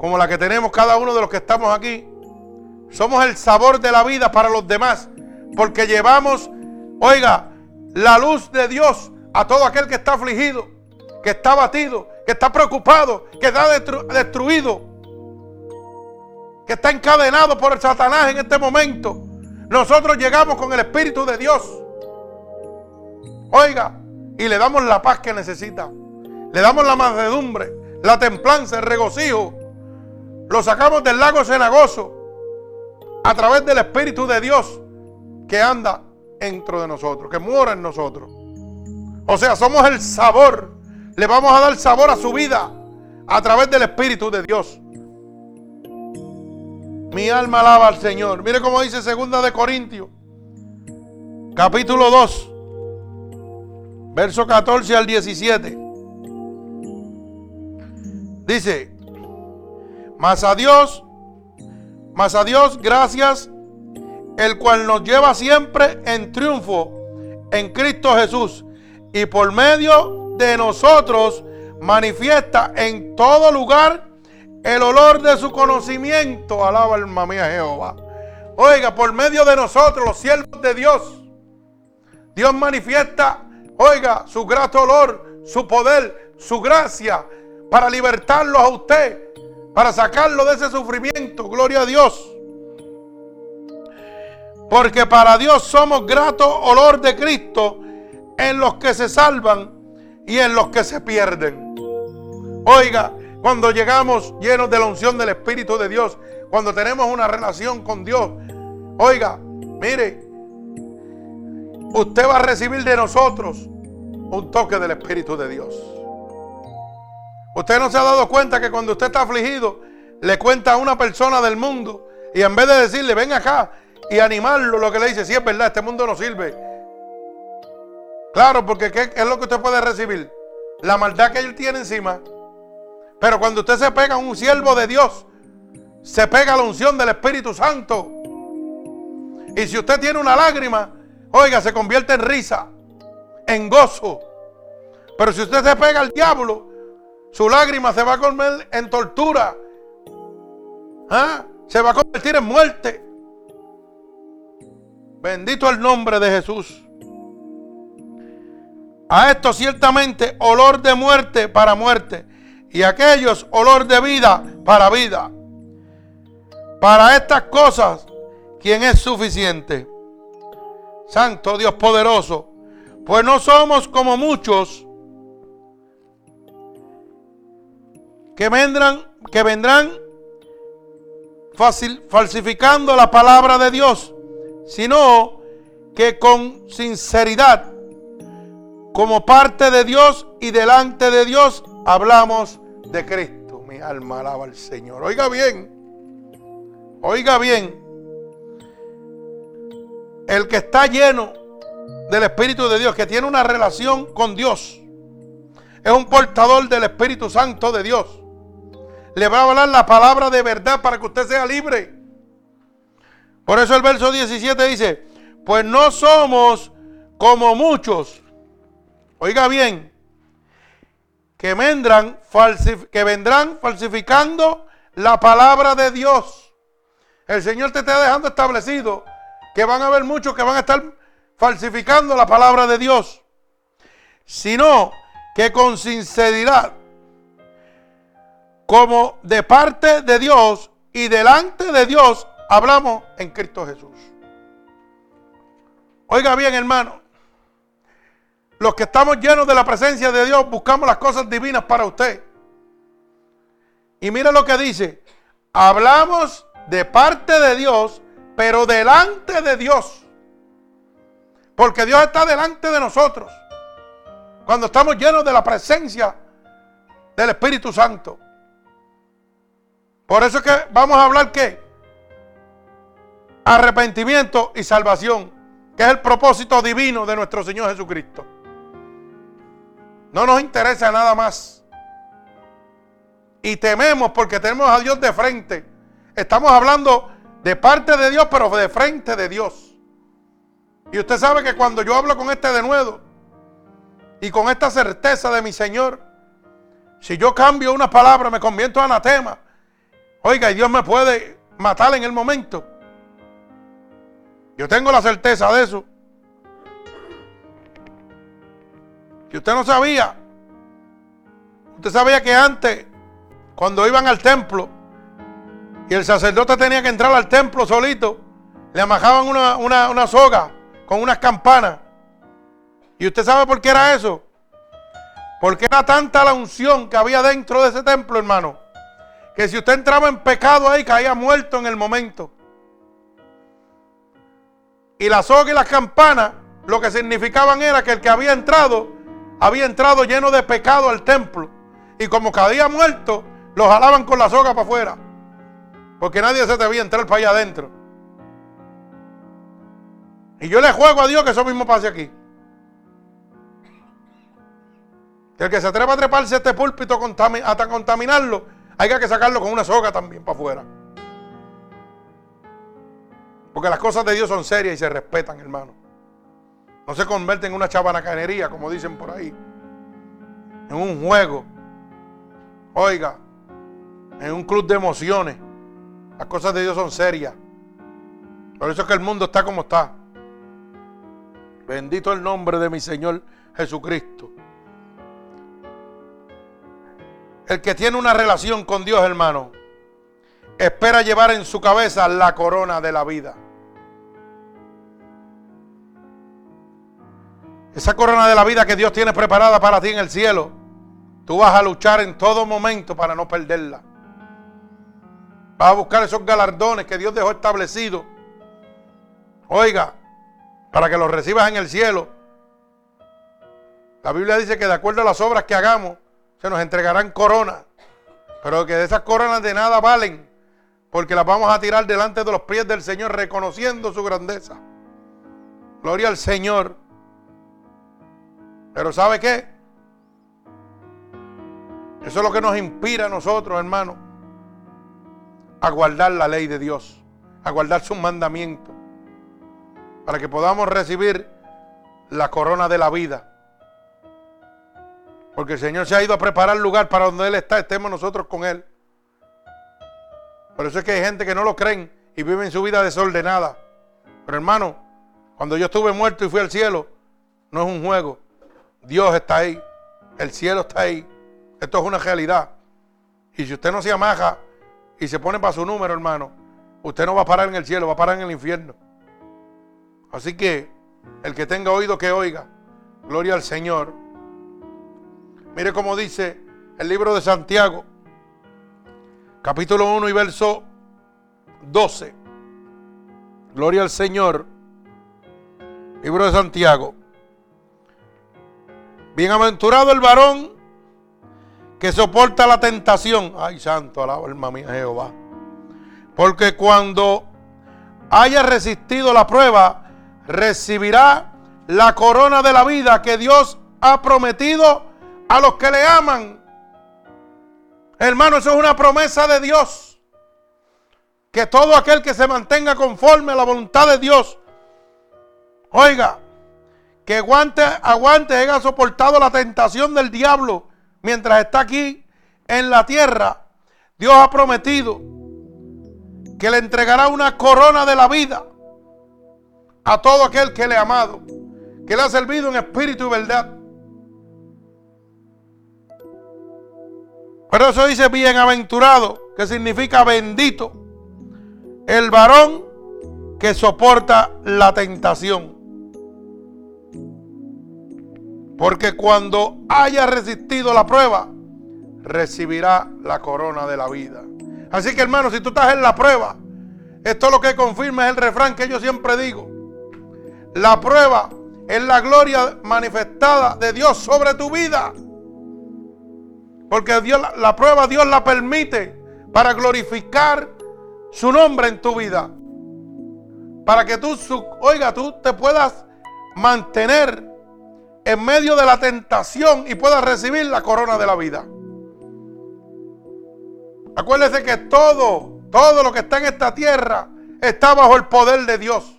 [SPEAKER 1] como la que tenemos cada uno de los que estamos aquí, somos el sabor de la vida para los demás, porque llevamos, oiga, la luz de Dios a todo aquel que está afligido, que está abatido, que está preocupado, que está destruido, que está encadenado por el Satanás en este momento. Nosotros llegamos con el Espíritu de Dios. Oiga, y le damos la paz que necesita. Le damos la mansedumbre, la templanza, el regocijo. Lo sacamos del lago cenagoso a través del Espíritu de Dios que anda dentro de nosotros, que mora en nosotros. O sea, somos el sabor. Le vamos a dar sabor a su vida a través del Espíritu de Dios. Mi alma alaba al Señor. Mire cómo dice segunda de Corintios, capítulo 2, verso 14 al 17. Dice, más a Dios, más a Dios gracias, el cual nos lleva siempre en triunfo en Cristo Jesús y por medio de nosotros manifiesta en todo lugar el olor de su conocimiento. Alaba alma mía Jehová. Oiga, por medio de nosotros, los siervos de Dios, Dios manifiesta, oiga, su grato olor, su poder, su gracia, para libertarlo a usted, para sacarlo de ese sufrimiento. Gloria a Dios. Porque para Dios somos grato olor de Cristo en los que se salvan y en los que se pierden. Oiga, cuando llegamos llenos de la unción del Espíritu de Dios, cuando tenemos una relación con Dios, oiga, mire, usted va a recibir de nosotros un toque del Espíritu de Dios. Usted no se ha dado cuenta que cuando usted está afligido, le cuenta a una persona del mundo y en vez de decirle, ven acá y animarlo, lo que le dice, sí es verdad, este mundo no sirve. Claro, porque ¿qué es lo que usted puede recibir? La maldad que él tiene encima. Pero cuando usted se pega a un siervo de Dios, se pega a la unción del Espíritu Santo. Y si usted tiene una lágrima, oiga, se convierte en risa, en gozo. Pero si usted se pega al diablo, su lágrima se va a convertir en tortura. ¿Ah? Se va a convertir en muerte. Bendito el nombre de Jesús. A esto ciertamente olor de muerte para muerte. Y a aquellos olor de vida para vida. Para estas cosas, ¿quién es suficiente? Santo Dios poderoso. Pues no somos como muchos que vendrán, que vendrán falsificando la palabra de Dios, sino que con sinceridad, como parte de Dios y delante de Dios, hablamos de Cristo. Mi alma alaba al Señor. Oiga bien, Oiga bien, el que está lleno del Espíritu de Dios, que tiene una relación con Dios, es un portador del Espíritu Santo de Dios. Le va a hablar la palabra de verdad para que usted sea libre. Por eso el verso 17 dice, pues no somos como muchos. Oiga bien, que vendrán, que vendrán falsificando la palabra de Dios. El Señor te está dejando establecido que van a haber muchos que van a estar falsificando la palabra de Dios, sino que con sinceridad, como de parte de Dios y delante de Dios, hablamos en Cristo Jesús. Oiga bien, hermano, los que estamos llenos de la presencia de Dios buscamos las cosas divinas para usted. Y mira lo que dice, hablamos de parte de Dios, pero delante de Dios. Porque Dios está delante de nosotros. Cuando estamos llenos de la presencia del Espíritu Santo. Por eso es que vamos a hablar qué? Arrepentimiento y salvación, que es el propósito divino de nuestro Señor Jesucristo. No nos interesa nada más. Y tememos porque tenemos a Dios de frente. Estamos hablando de parte de Dios, pero de frente de Dios. Y usted sabe que cuando yo hablo con este de nuevo y con esta certeza de mi Señor, si yo cambio una palabra, me convierto en anatema. Oiga, y Dios me puede matar en el momento. Yo tengo la certeza de eso. Si usted no sabía, usted sabía que antes, cuando iban al templo y el sacerdote tenía que entrar al templo solito, le amajaban una, una soga con unas campanas. ¿Y usted sabe por qué era eso? Porque era tanta la unción que había dentro de ese templo, hermano, que si usted entraba en pecado ahí, caía muerto en el momento. Y la soga y las campanas lo que significaban era que el que había entrado había entrado lleno de pecado al templo. Y como caía muerto, lo jalaban con la soga para afuera. Porque nadie se debía entrar para allá adentro. Y yo le juego a Dios que eso mismo pase aquí. Que el que se atreva a treparse a este púlpito hasta contaminarlo, hay que sacarlo con una soga también para afuera. Porque las cosas de Dios son serias y se respetan, hermano. No se convierten en una chabanacanería, como dicen por ahí. En un juego. Oiga, en un club de emociones. Las cosas de Dios son serias. Por eso es que el mundo está como está. Bendito el nombre de mi Señor Jesucristo. El que tiene una relación con Dios, hermano, espera llevar en su cabeza la corona de la vida. Esa corona de la vida que Dios tiene preparada para ti en el cielo, tú vas a luchar en todo momento para no perderla. Vas a buscar esos galardones que Dios dejó establecidos. Oiga, para que los recibas en el cielo. La Biblia dice que de acuerdo a las obras que hagamos, se nos entregarán coronas. Pero que de esas coronas de nada valen, porque las vamos a tirar delante de los pies del Señor, reconociendo su grandeza. Gloria al Señor. Pero ¿sabe qué? Eso es lo que nos inspira a nosotros, hermano, a guardar la ley de Dios, a guardar sus mandamientos, para que podamos recibir la corona de la vida. Porque el Señor se ha ido a preparar lugar para donde Él está, estemos nosotros con Él. Por eso es que hay gente que no lo creen y viven su vida desordenada. Pero hermano, cuando yo estuve muerto y fui al cielo, no es un juego. Dios está ahí, el cielo está ahí. Esto es una realidad. Y si usted no se amaja y se pone para su número, hermano, usted no va a parar en el cielo, va a parar en el infierno. Así que el que tenga oído que oiga, gloria al Señor. Mire cómo dice el libro de Santiago, capítulo 1 y verso 12. Gloria al Señor. Libro de Santiago. Bienaventurado el varón que soporta la tentación. Ay, santo, alaba alma mía Jehová. Porque cuando haya resistido la prueba, recibirá la corona de la vida que Dios ha prometido a los que le aman. Hermano, eso es una promesa de Dios. Que todo aquel que se mantenga conforme a la voluntad de Dios, oiga, que aguante, aguante, haya soportado la tentación del diablo mientras está aquí en la tierra. Dios ha prometido que le entregará una corona de la vida a todo aquel que le ha amado, que le ha servido en espíritu y verdad. Pero eso dice bienaventurado, que significa bendito, el varón que soporta la tentación. Porque cuando haya resistido la prueba, recibirá la corona de la vida. Así que hermano, si tú estás en la prueba, esto lo que confirma es el refrán que yo siempre digo. La prueba es la gloria manifestada de Dios sobre tu vida. Porque Dios, la prueba Dios la permite para glorificar su nombre en tu vida. Para que tú, oiga, tú te puedas mantener en medio de la tentación y puedas recibir la corona de la vida. Acuérdese que todo, todo lo que está en esta tierra está bajo el poder de Dios.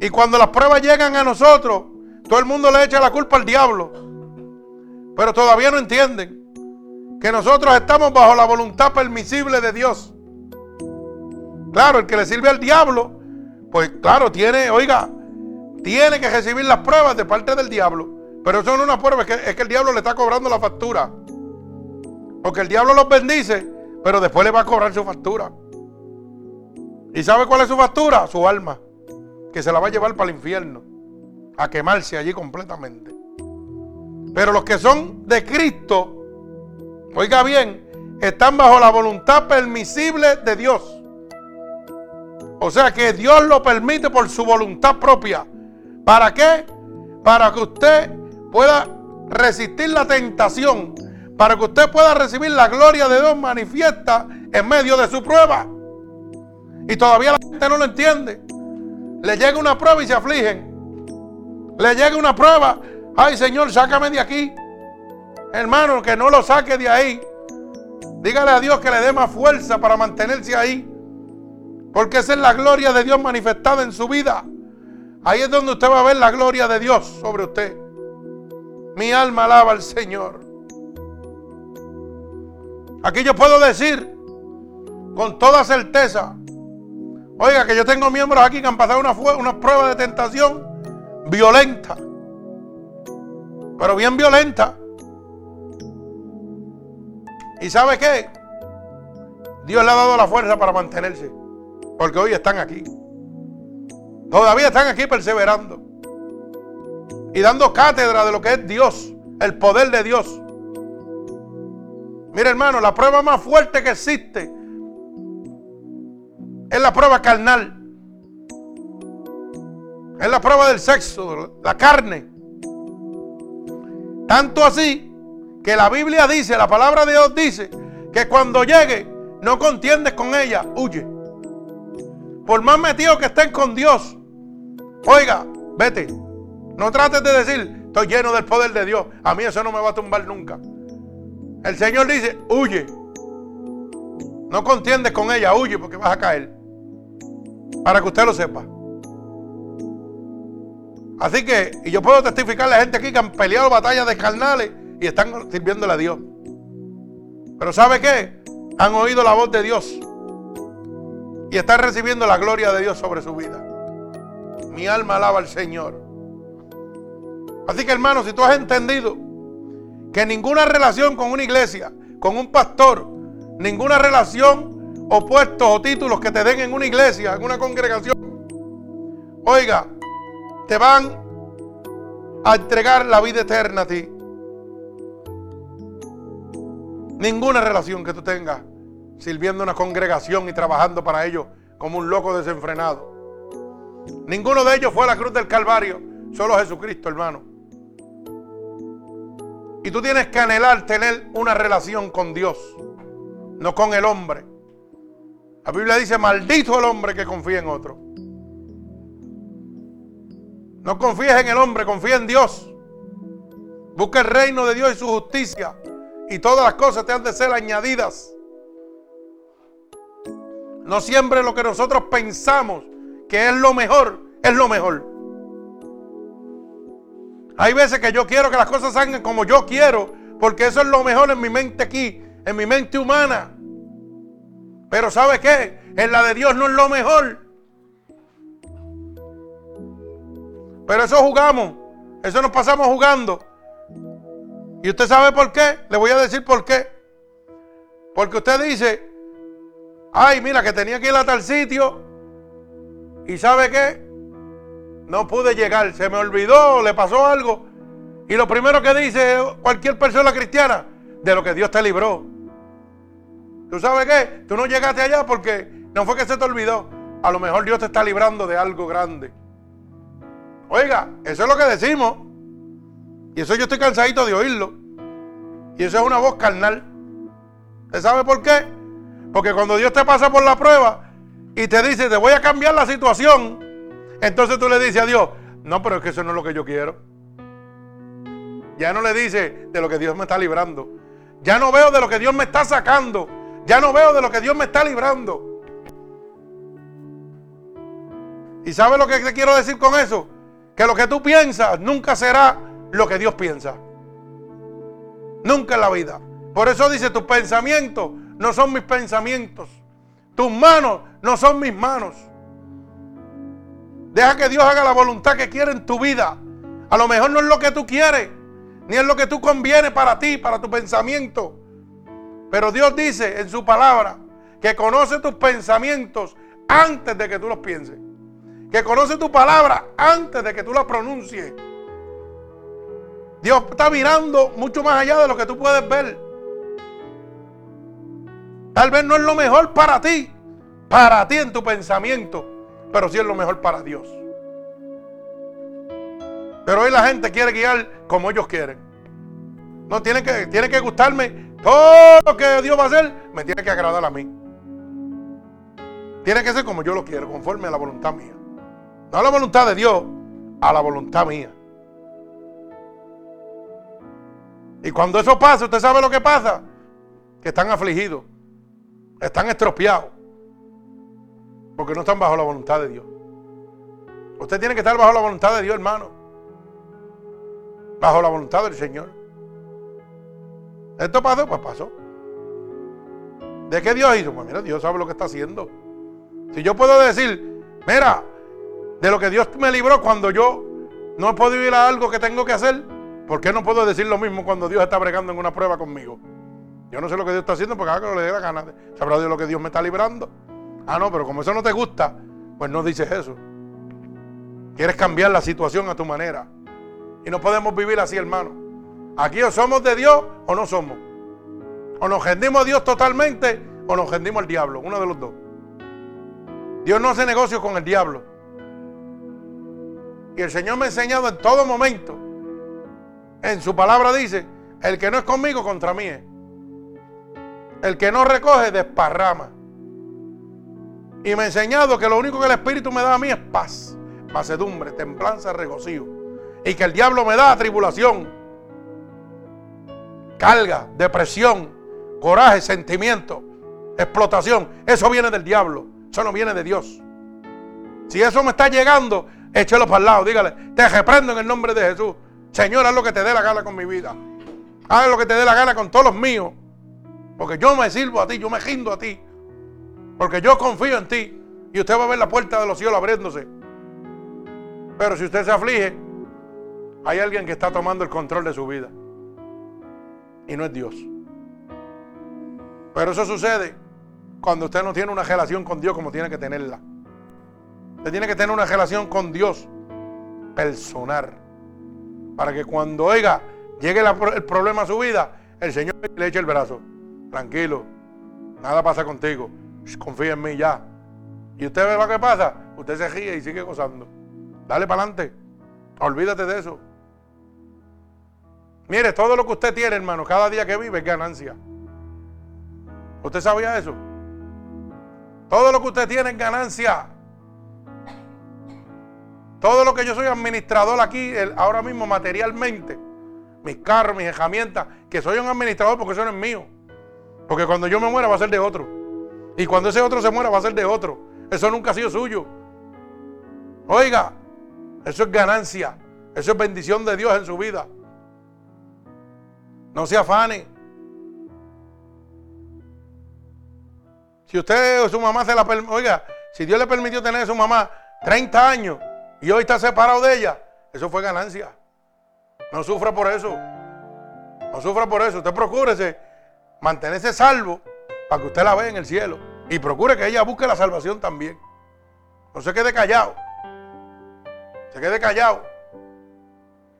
[SPEAKER 1] Y cuando las pruebas llegan a nosotros, todo el mundo le echa la culpa al diablo. Pero todavía no entienden que nosotros estamos bajo la voluntad permisible de Dios. Claro, el que le sirve al diablo, pues claro, tiene, oiga, tiene que recibir las pruebas de parte del diablo. Pero eso no es una prueba, es que, es que el diablo le está cobrando la factura. Porque el diablo los bendice, pero después le va a cobrar su factura. ¿Y sabe cuál es su factura? Su alma, que se la va a llevar para el infierno, a quemarse allí completamente. Pero los que son de Cristo, oiga bien, están bajo la voluntad permisible de Dios. O sea que Dios lo permite por su voluntad propia. ¿Para qué? Para que usted pueda resistir la tentación para que usted pueda recibir la gloria de Dios manifiesta en medio de su prueba. Y todavía la gente no lo entiende. Le llega una prueba y se afligen. Le llega una prueba. Ay, Señor, sácame de aquí. Hermano, que no lo saque de ahí. Dígale a Dios que le dé más fuerza para mantenerse ahí. Porque esa es la gloria de Dios manifestada en su vida. Ahí es donde usted va a ver la gloria de Dios sobre usted. Mi alma alaba al Señor. Aquí yo puedo decir con toda certeza, oiga, que yo tengo miembros aquí que han pasado una, una prueba de tentación violenta, pero bien violenta. ¿Y sabe qué? Dios le ha dado la fuerza para mantenerse, porque hoy están aquí. Todavía están aquí perseverando y dando cátedra de lo que es Dios, el poder de Dios. Mira hermano, la prueba más fuerte que existe es la prueba carnal. Es la prueba del sexo, la carne. Tanto así que la Biblia dice, la palabra de Dios dice, que cuando llegue no contiendes con ella, huye. Por más metido que estén con Dios, oiga, vete. No trates de decir, estoy lleno del poder de Dios. A mí eso no me va a tumbar nunca. El Señor dice, huye. No contiendes con ella, huye porque vas a caer. Para que usted lo sepa. Así que, y yo puedo testificarle a la gente aquí que han peleado batallas de carnales y están sirviéndole a Dios. Pero ¿sabe qué? Han oído la voz de Dios. Y están recibiendo la gloria de Dios sobre su vida. Mi alma alaba al Señor. Así que hermano, si tú has entendido que ninguna relación con una iglesia, con un pastor, ninguna relación o puestos o títulos que te den en una iglesia, en una congregación, oiga, te van a entregar la vida eterna a ti. Ninguna relación que tú tengas sirviendo una congregación y trabajando para ellos como un loco desenfrenado. Ninguno de ellos fue a la cruz del Calvario, solo Jesucristo, hermano. Y tú tienes que anhelar tener una relación con Dios, no con el hombre. La Biblia dice, maldito el hombre que confía en otro. No confíes en el hombre, confía en Dios. Busca el reino de Dios y su justicia. Y todas las cosas te han de ser añadidas. No siempre lo que nosotros pensamos que es lo mejor, es lo mejor. Hay veces que yo quiero que las cosas salgan como yo quiero, porque eso es lo mejor en mi mente aquí, en mi mente humana. Pero ¿sabe qué? En la de Dios no es lo mejor. Pero eso jugamos, eso nos pasamos jugando. ¿Y usted sabe por qué? Le voy a decir por qué. Porque usted dice, ay, mira que tenía que ir a tal sitio. ¿Y sabe qué? No pude llegar, se me olvidó, le pasó algo. Y lo primero que dice cualquier persona cristiana, de lo que Dios te libró. ¿Tú sabes qué? Tú no llegaste allá porque no fue que se te olvidó. A lo mejor Dios te está librando de algo grande. Oiga, eso es lo que decimos. Y eso yo estoy cansadito de oírlo. Y eso es una voz carnal. ¿Usted sabe por qué? Porque cuando Dios te pasa por la prueba y te dice, te voy a cambiar la situación, entonces tú le dices a Dios, no, pero es que eso no es lo que yo quiero. Ya no le dice de lo que Dios me está librando. Ya no veo de lo que Dios me está sacando. Ya no veo de lo que Dios me está librando. ¿Y sabes lo que te quiero decir con eso? Que lo que tú piensas nunca será lo que Dios piensa. Nunca en la vida. Por eso dice, tus pensamientos no son mis pensamientos. Tus manos no son mis manos. Deja que Dios haga la voluntad que quiere en tu vida. A lo mejor no es lo que tú quieres, ni es lo que tú conviene para ti, para tu pensamiento. Pero Dios dice en su palabra que conoce tus pensamientos antes de que tú los pienses. Que conoce tu palabra antes de que tú la pronuncies. Dios está mirando mucho más allá de lo que tú puedes ver. Tal vez no es lo mejor para ti, para ti en tu pensamiento, pero sí es lo mejor para Dios. Pero hoy la gente quiere guiar como ellos quieren. No, tiene que, tiene que gustarme todo lo que Dios va a hacer me tiene que agradar a mí. Tiene que ser como yo lo quiero, conforme a la voluntad mía. No a la voluntad de Dios, a la voluntad mía. Y cuando eso pasa, ¿usted sabe lo que pasa? Que están afligidos, están estropeados, porque no están bajo la voluntad de Dios. Usted tiene que estar bajo la voluntad de Dios, hermano. Bajo la voluntad del Señor. Esto pasó, pues pasó. ¿De qué Dios hizo? Pues mira, Dios sabe lo que está haciendo. Si yo puedo decir, mira, de lo que Dios me libró cuando yo no he podido ir a algo que tengo que hacer, ¿por qué no puedo decir lo mismo cuando Dios está bregando en una prueba conmigo? Yo no sé lo que Dios está haciendo porque haga que no le dé la gana. ¿Sabrá Dios lo que Dios me está librando? Ah, no, pero como eso no te gusta, pues no dices eso. Quieres cambiar la situación a tu manera. Y no podemos vivir así, hermano. Aquí o somos de Dios o no somos. O nos rendimos a Dios totalmente o nos rendimos al diablo. Uno de los dos. Dios no hace negocios con el diablo. Y el Señor me ha enseñado en todo momento. En su palabra dice, el que no es conmigo contra mí. El que no recoge desparrama. Y me ha enseñado que lo único que el Espíritu me da a mí es paz, macedumbre, templanza, regocijo. Y que el diablo me da tribulación, carga, depresión, coraje, sentimiento, explotación. Eso viene del diablo. Eso no viene de Dios. Si eso me está llegando, échelo para el lado. Dígale, te reprendo en el nombre de Jesús. Señor, haz lo que te dé la gana con mi vida. Haz lo que te dé la gana con todos los míos. Porque yo me sirvo a ti, yo me rindo a ti. Porque yo confío en ti. Y usted va a ver la puerta de los cielos abriéndose. Pero si usted se aflige, hay alguien que está tomando el control de su vida y no es Dios. Pero eso sucede cuando usted no tiene una relación con Dios como tiene que tenerla. Usted tiene que tener una relación con Dios personal. Para que cuando oiga, llegue el problema a su vida, el Señor le eche el brazo. Tranquilo, nada pasa contigo. Confía en mí ya. Y usted ve lo que pasa, usted se ríe y sigue gozando. Dale para adelante. Olvídate de eso. Mire, todo lo que usted tiene, hermano, cada día que vive es ganancia. ¿Usted sabía eso? Todo lo que usted tiene es ganancia. Todo lo que yo soy administrador aquí, ahora mismo materialmente, mis carros, mis herramientas, que soy un administrador porque eso no es mío. Porque cuando yo me muera va a ser de otro. Y cuando ese otro se muera va a ser de otro. Eso nunca ha sido suyo. Oiga, eso es ganancia. Eso es bendición de Dios en su vida. No se afane. Si usted o su mamá se la oiga, si Dios le permitió tener a su mamá 30 años y hoy está separado de ella, eso fue ganancia. No sufra por eso. No sufra por eso. Usted procúrese mantenerse salvo para que usted la vea en el cielo. Y procure que ella busque la salvación también. No se quede callado. Se quede callado.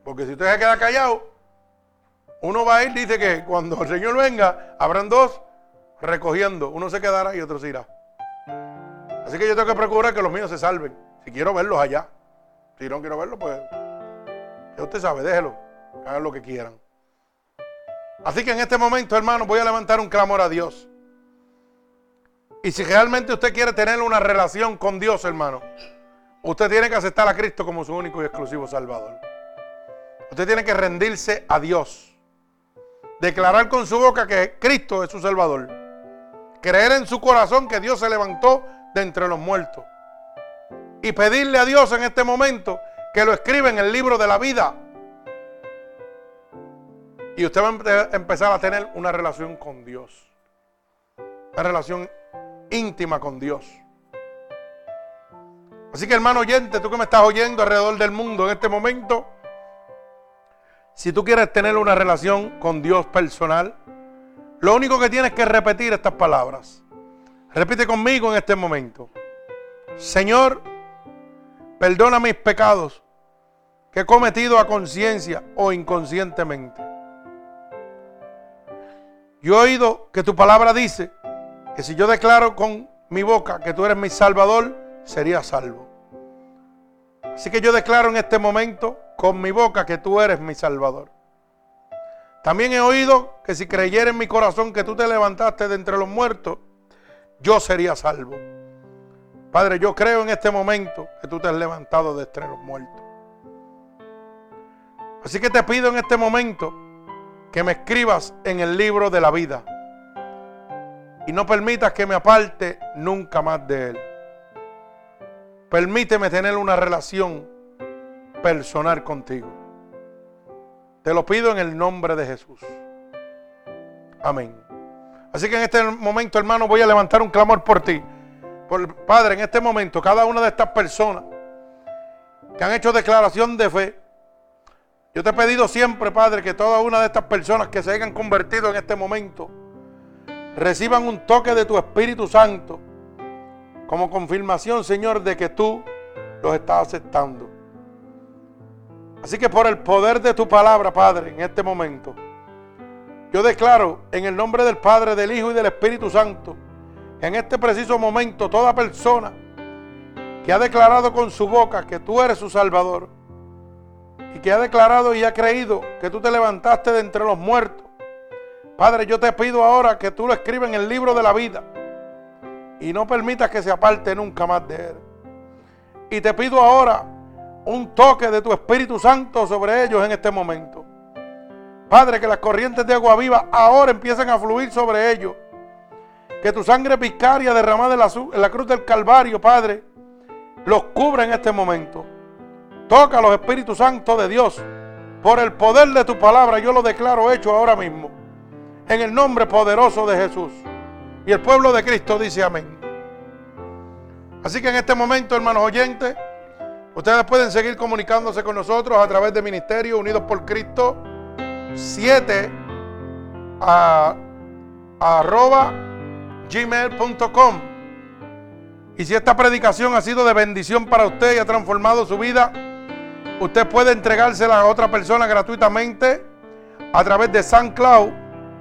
[SPEAKER 1] Porque si usted se queda callado, uno va a ir, dice que cuando el Señor venga, habrán dos recogiendo. Uno se quedará y otro se irá. Así que yo tengo que procurar que los míos se salven. Si quiero verlos allá. Si no quiero verlos, pues usted sabe, déjelo. Hagan lo que quieran. Así que en este momento, hermano, voy a levantar un clamor a Dios. Y si realmente usted quiere tener una relación con Dios, hermano, usted tiene que aceptar a Cristo como su único y exclusivo Salvador. Usted tiene que rendirse a Dios. Declarar con su boca que Cristo es su Salvador. Creer en su corazón que Dios se levantó de entre los muertos. Y pedirle a Dios en este momento que lo escriba en el libro de la vida. Y usted va a empezar a tener una relación con Dios. Una relación íntima con Dios. Así que hermano oyente, tú que me estás oyendo alrededor del mundo en este momento, si tú quieres tener una relación con Dios personal, lo único que tienes que repetir estas palabras. Repite conmigo en este momento. Señor, perdona mis pecados que he cometido a conciencia o inconscientemente. Yo he oído que tu palabra dice que si yo declaro con mi boca que tú eres mi salvador, sería salvo. Así que yo declaro en este momento con mi boca que tú eres mi salvador. También he oído que si creyera en mi corazón que tú te levantaste de entre los muertos, yo sería salvo. Padre, yo creo en este momento que tú te has levantado de entre los muertos. Así que te pido en este momento que me escribas en el libro de la vida y no permitas que me aparte nunca más de Él. Permíteme tener una relación personal contigo. Te lo pido en el nombre de Jesús. Amén. Así que en este momento, hermano, voy a levantar un clamor por ti. Por, Padre, en este momento, cada una de estas personas que han hecho declaración de fe, yo te he pedido siempre, Padre, que toda una de estas personas que se hayan convertido en este momento, reciban un toque de tu Espíritu Santo como confirmación, Señor, de que tú los estás aceptando. Así que por el poder de tu palabra, Padre, en este momento, yo declaro en el nombre del Padre, del Hijo y del Espíritu Santo, en este preciso momento, toda persona que ha declarado con su boca que tú eres su Salvador y que ha declarado y ha creído que tú te levantaste de entre los muertos, Padre, yo te pido ahora que tú lo escribas en el libro de la vida y no permitas que se aparte nunca más de él. Y te pido ahora un toque de tu Espíritu Santo sobre ellos en este momento. Padre, que las corrientes de agua viva ahora empiecen a fluir sobre ellos. Que tu sangre picaria derramada en la, cruz del Calvario, Padre, los cubra en este momento. Toca los Espíritus Santos de Dios. Por el poder de tu palabra, yo lo declaro hecho ahora mismo en el nombre poderoso de Jesús. Y el pueblo de Cristo dice amén. Así que en este momento, hermanos oyentes, ustedes pueden seguir comunicándose con nosotros a través de Ministerio Unidos por Cristo 7 a, arroba gmail.com. Y si esta predicación ha sido de bendición para usted y ha transformado su vida, usted puede entregársela a otra persona gratuitamente a través de San Cloud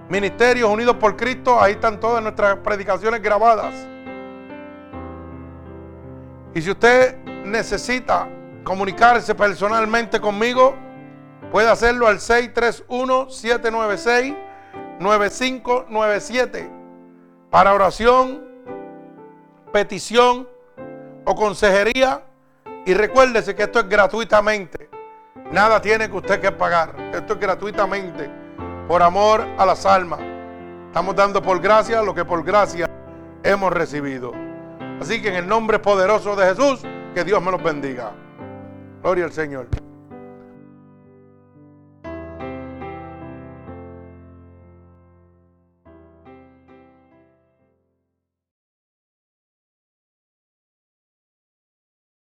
[SPEAKER 1] Ministerios Unidos por Cristo, ahí están todas nuestras predicaciones grabadas. Y si usted necesita comunicarse personalmente conmigo, puede hacerlo al 631-796-9597 para oración, petición o consejería. Y recuérdese que esto es gratuitamente. Nada tiene que usted que pagar. Esto es gratuitamente. Por amor a las almas. Estamos dando por gracia lo que por gracia hemos recibido. Así que en el nombre poderoso de Jesús, que Dios me los bendiga. Gloria al Señor.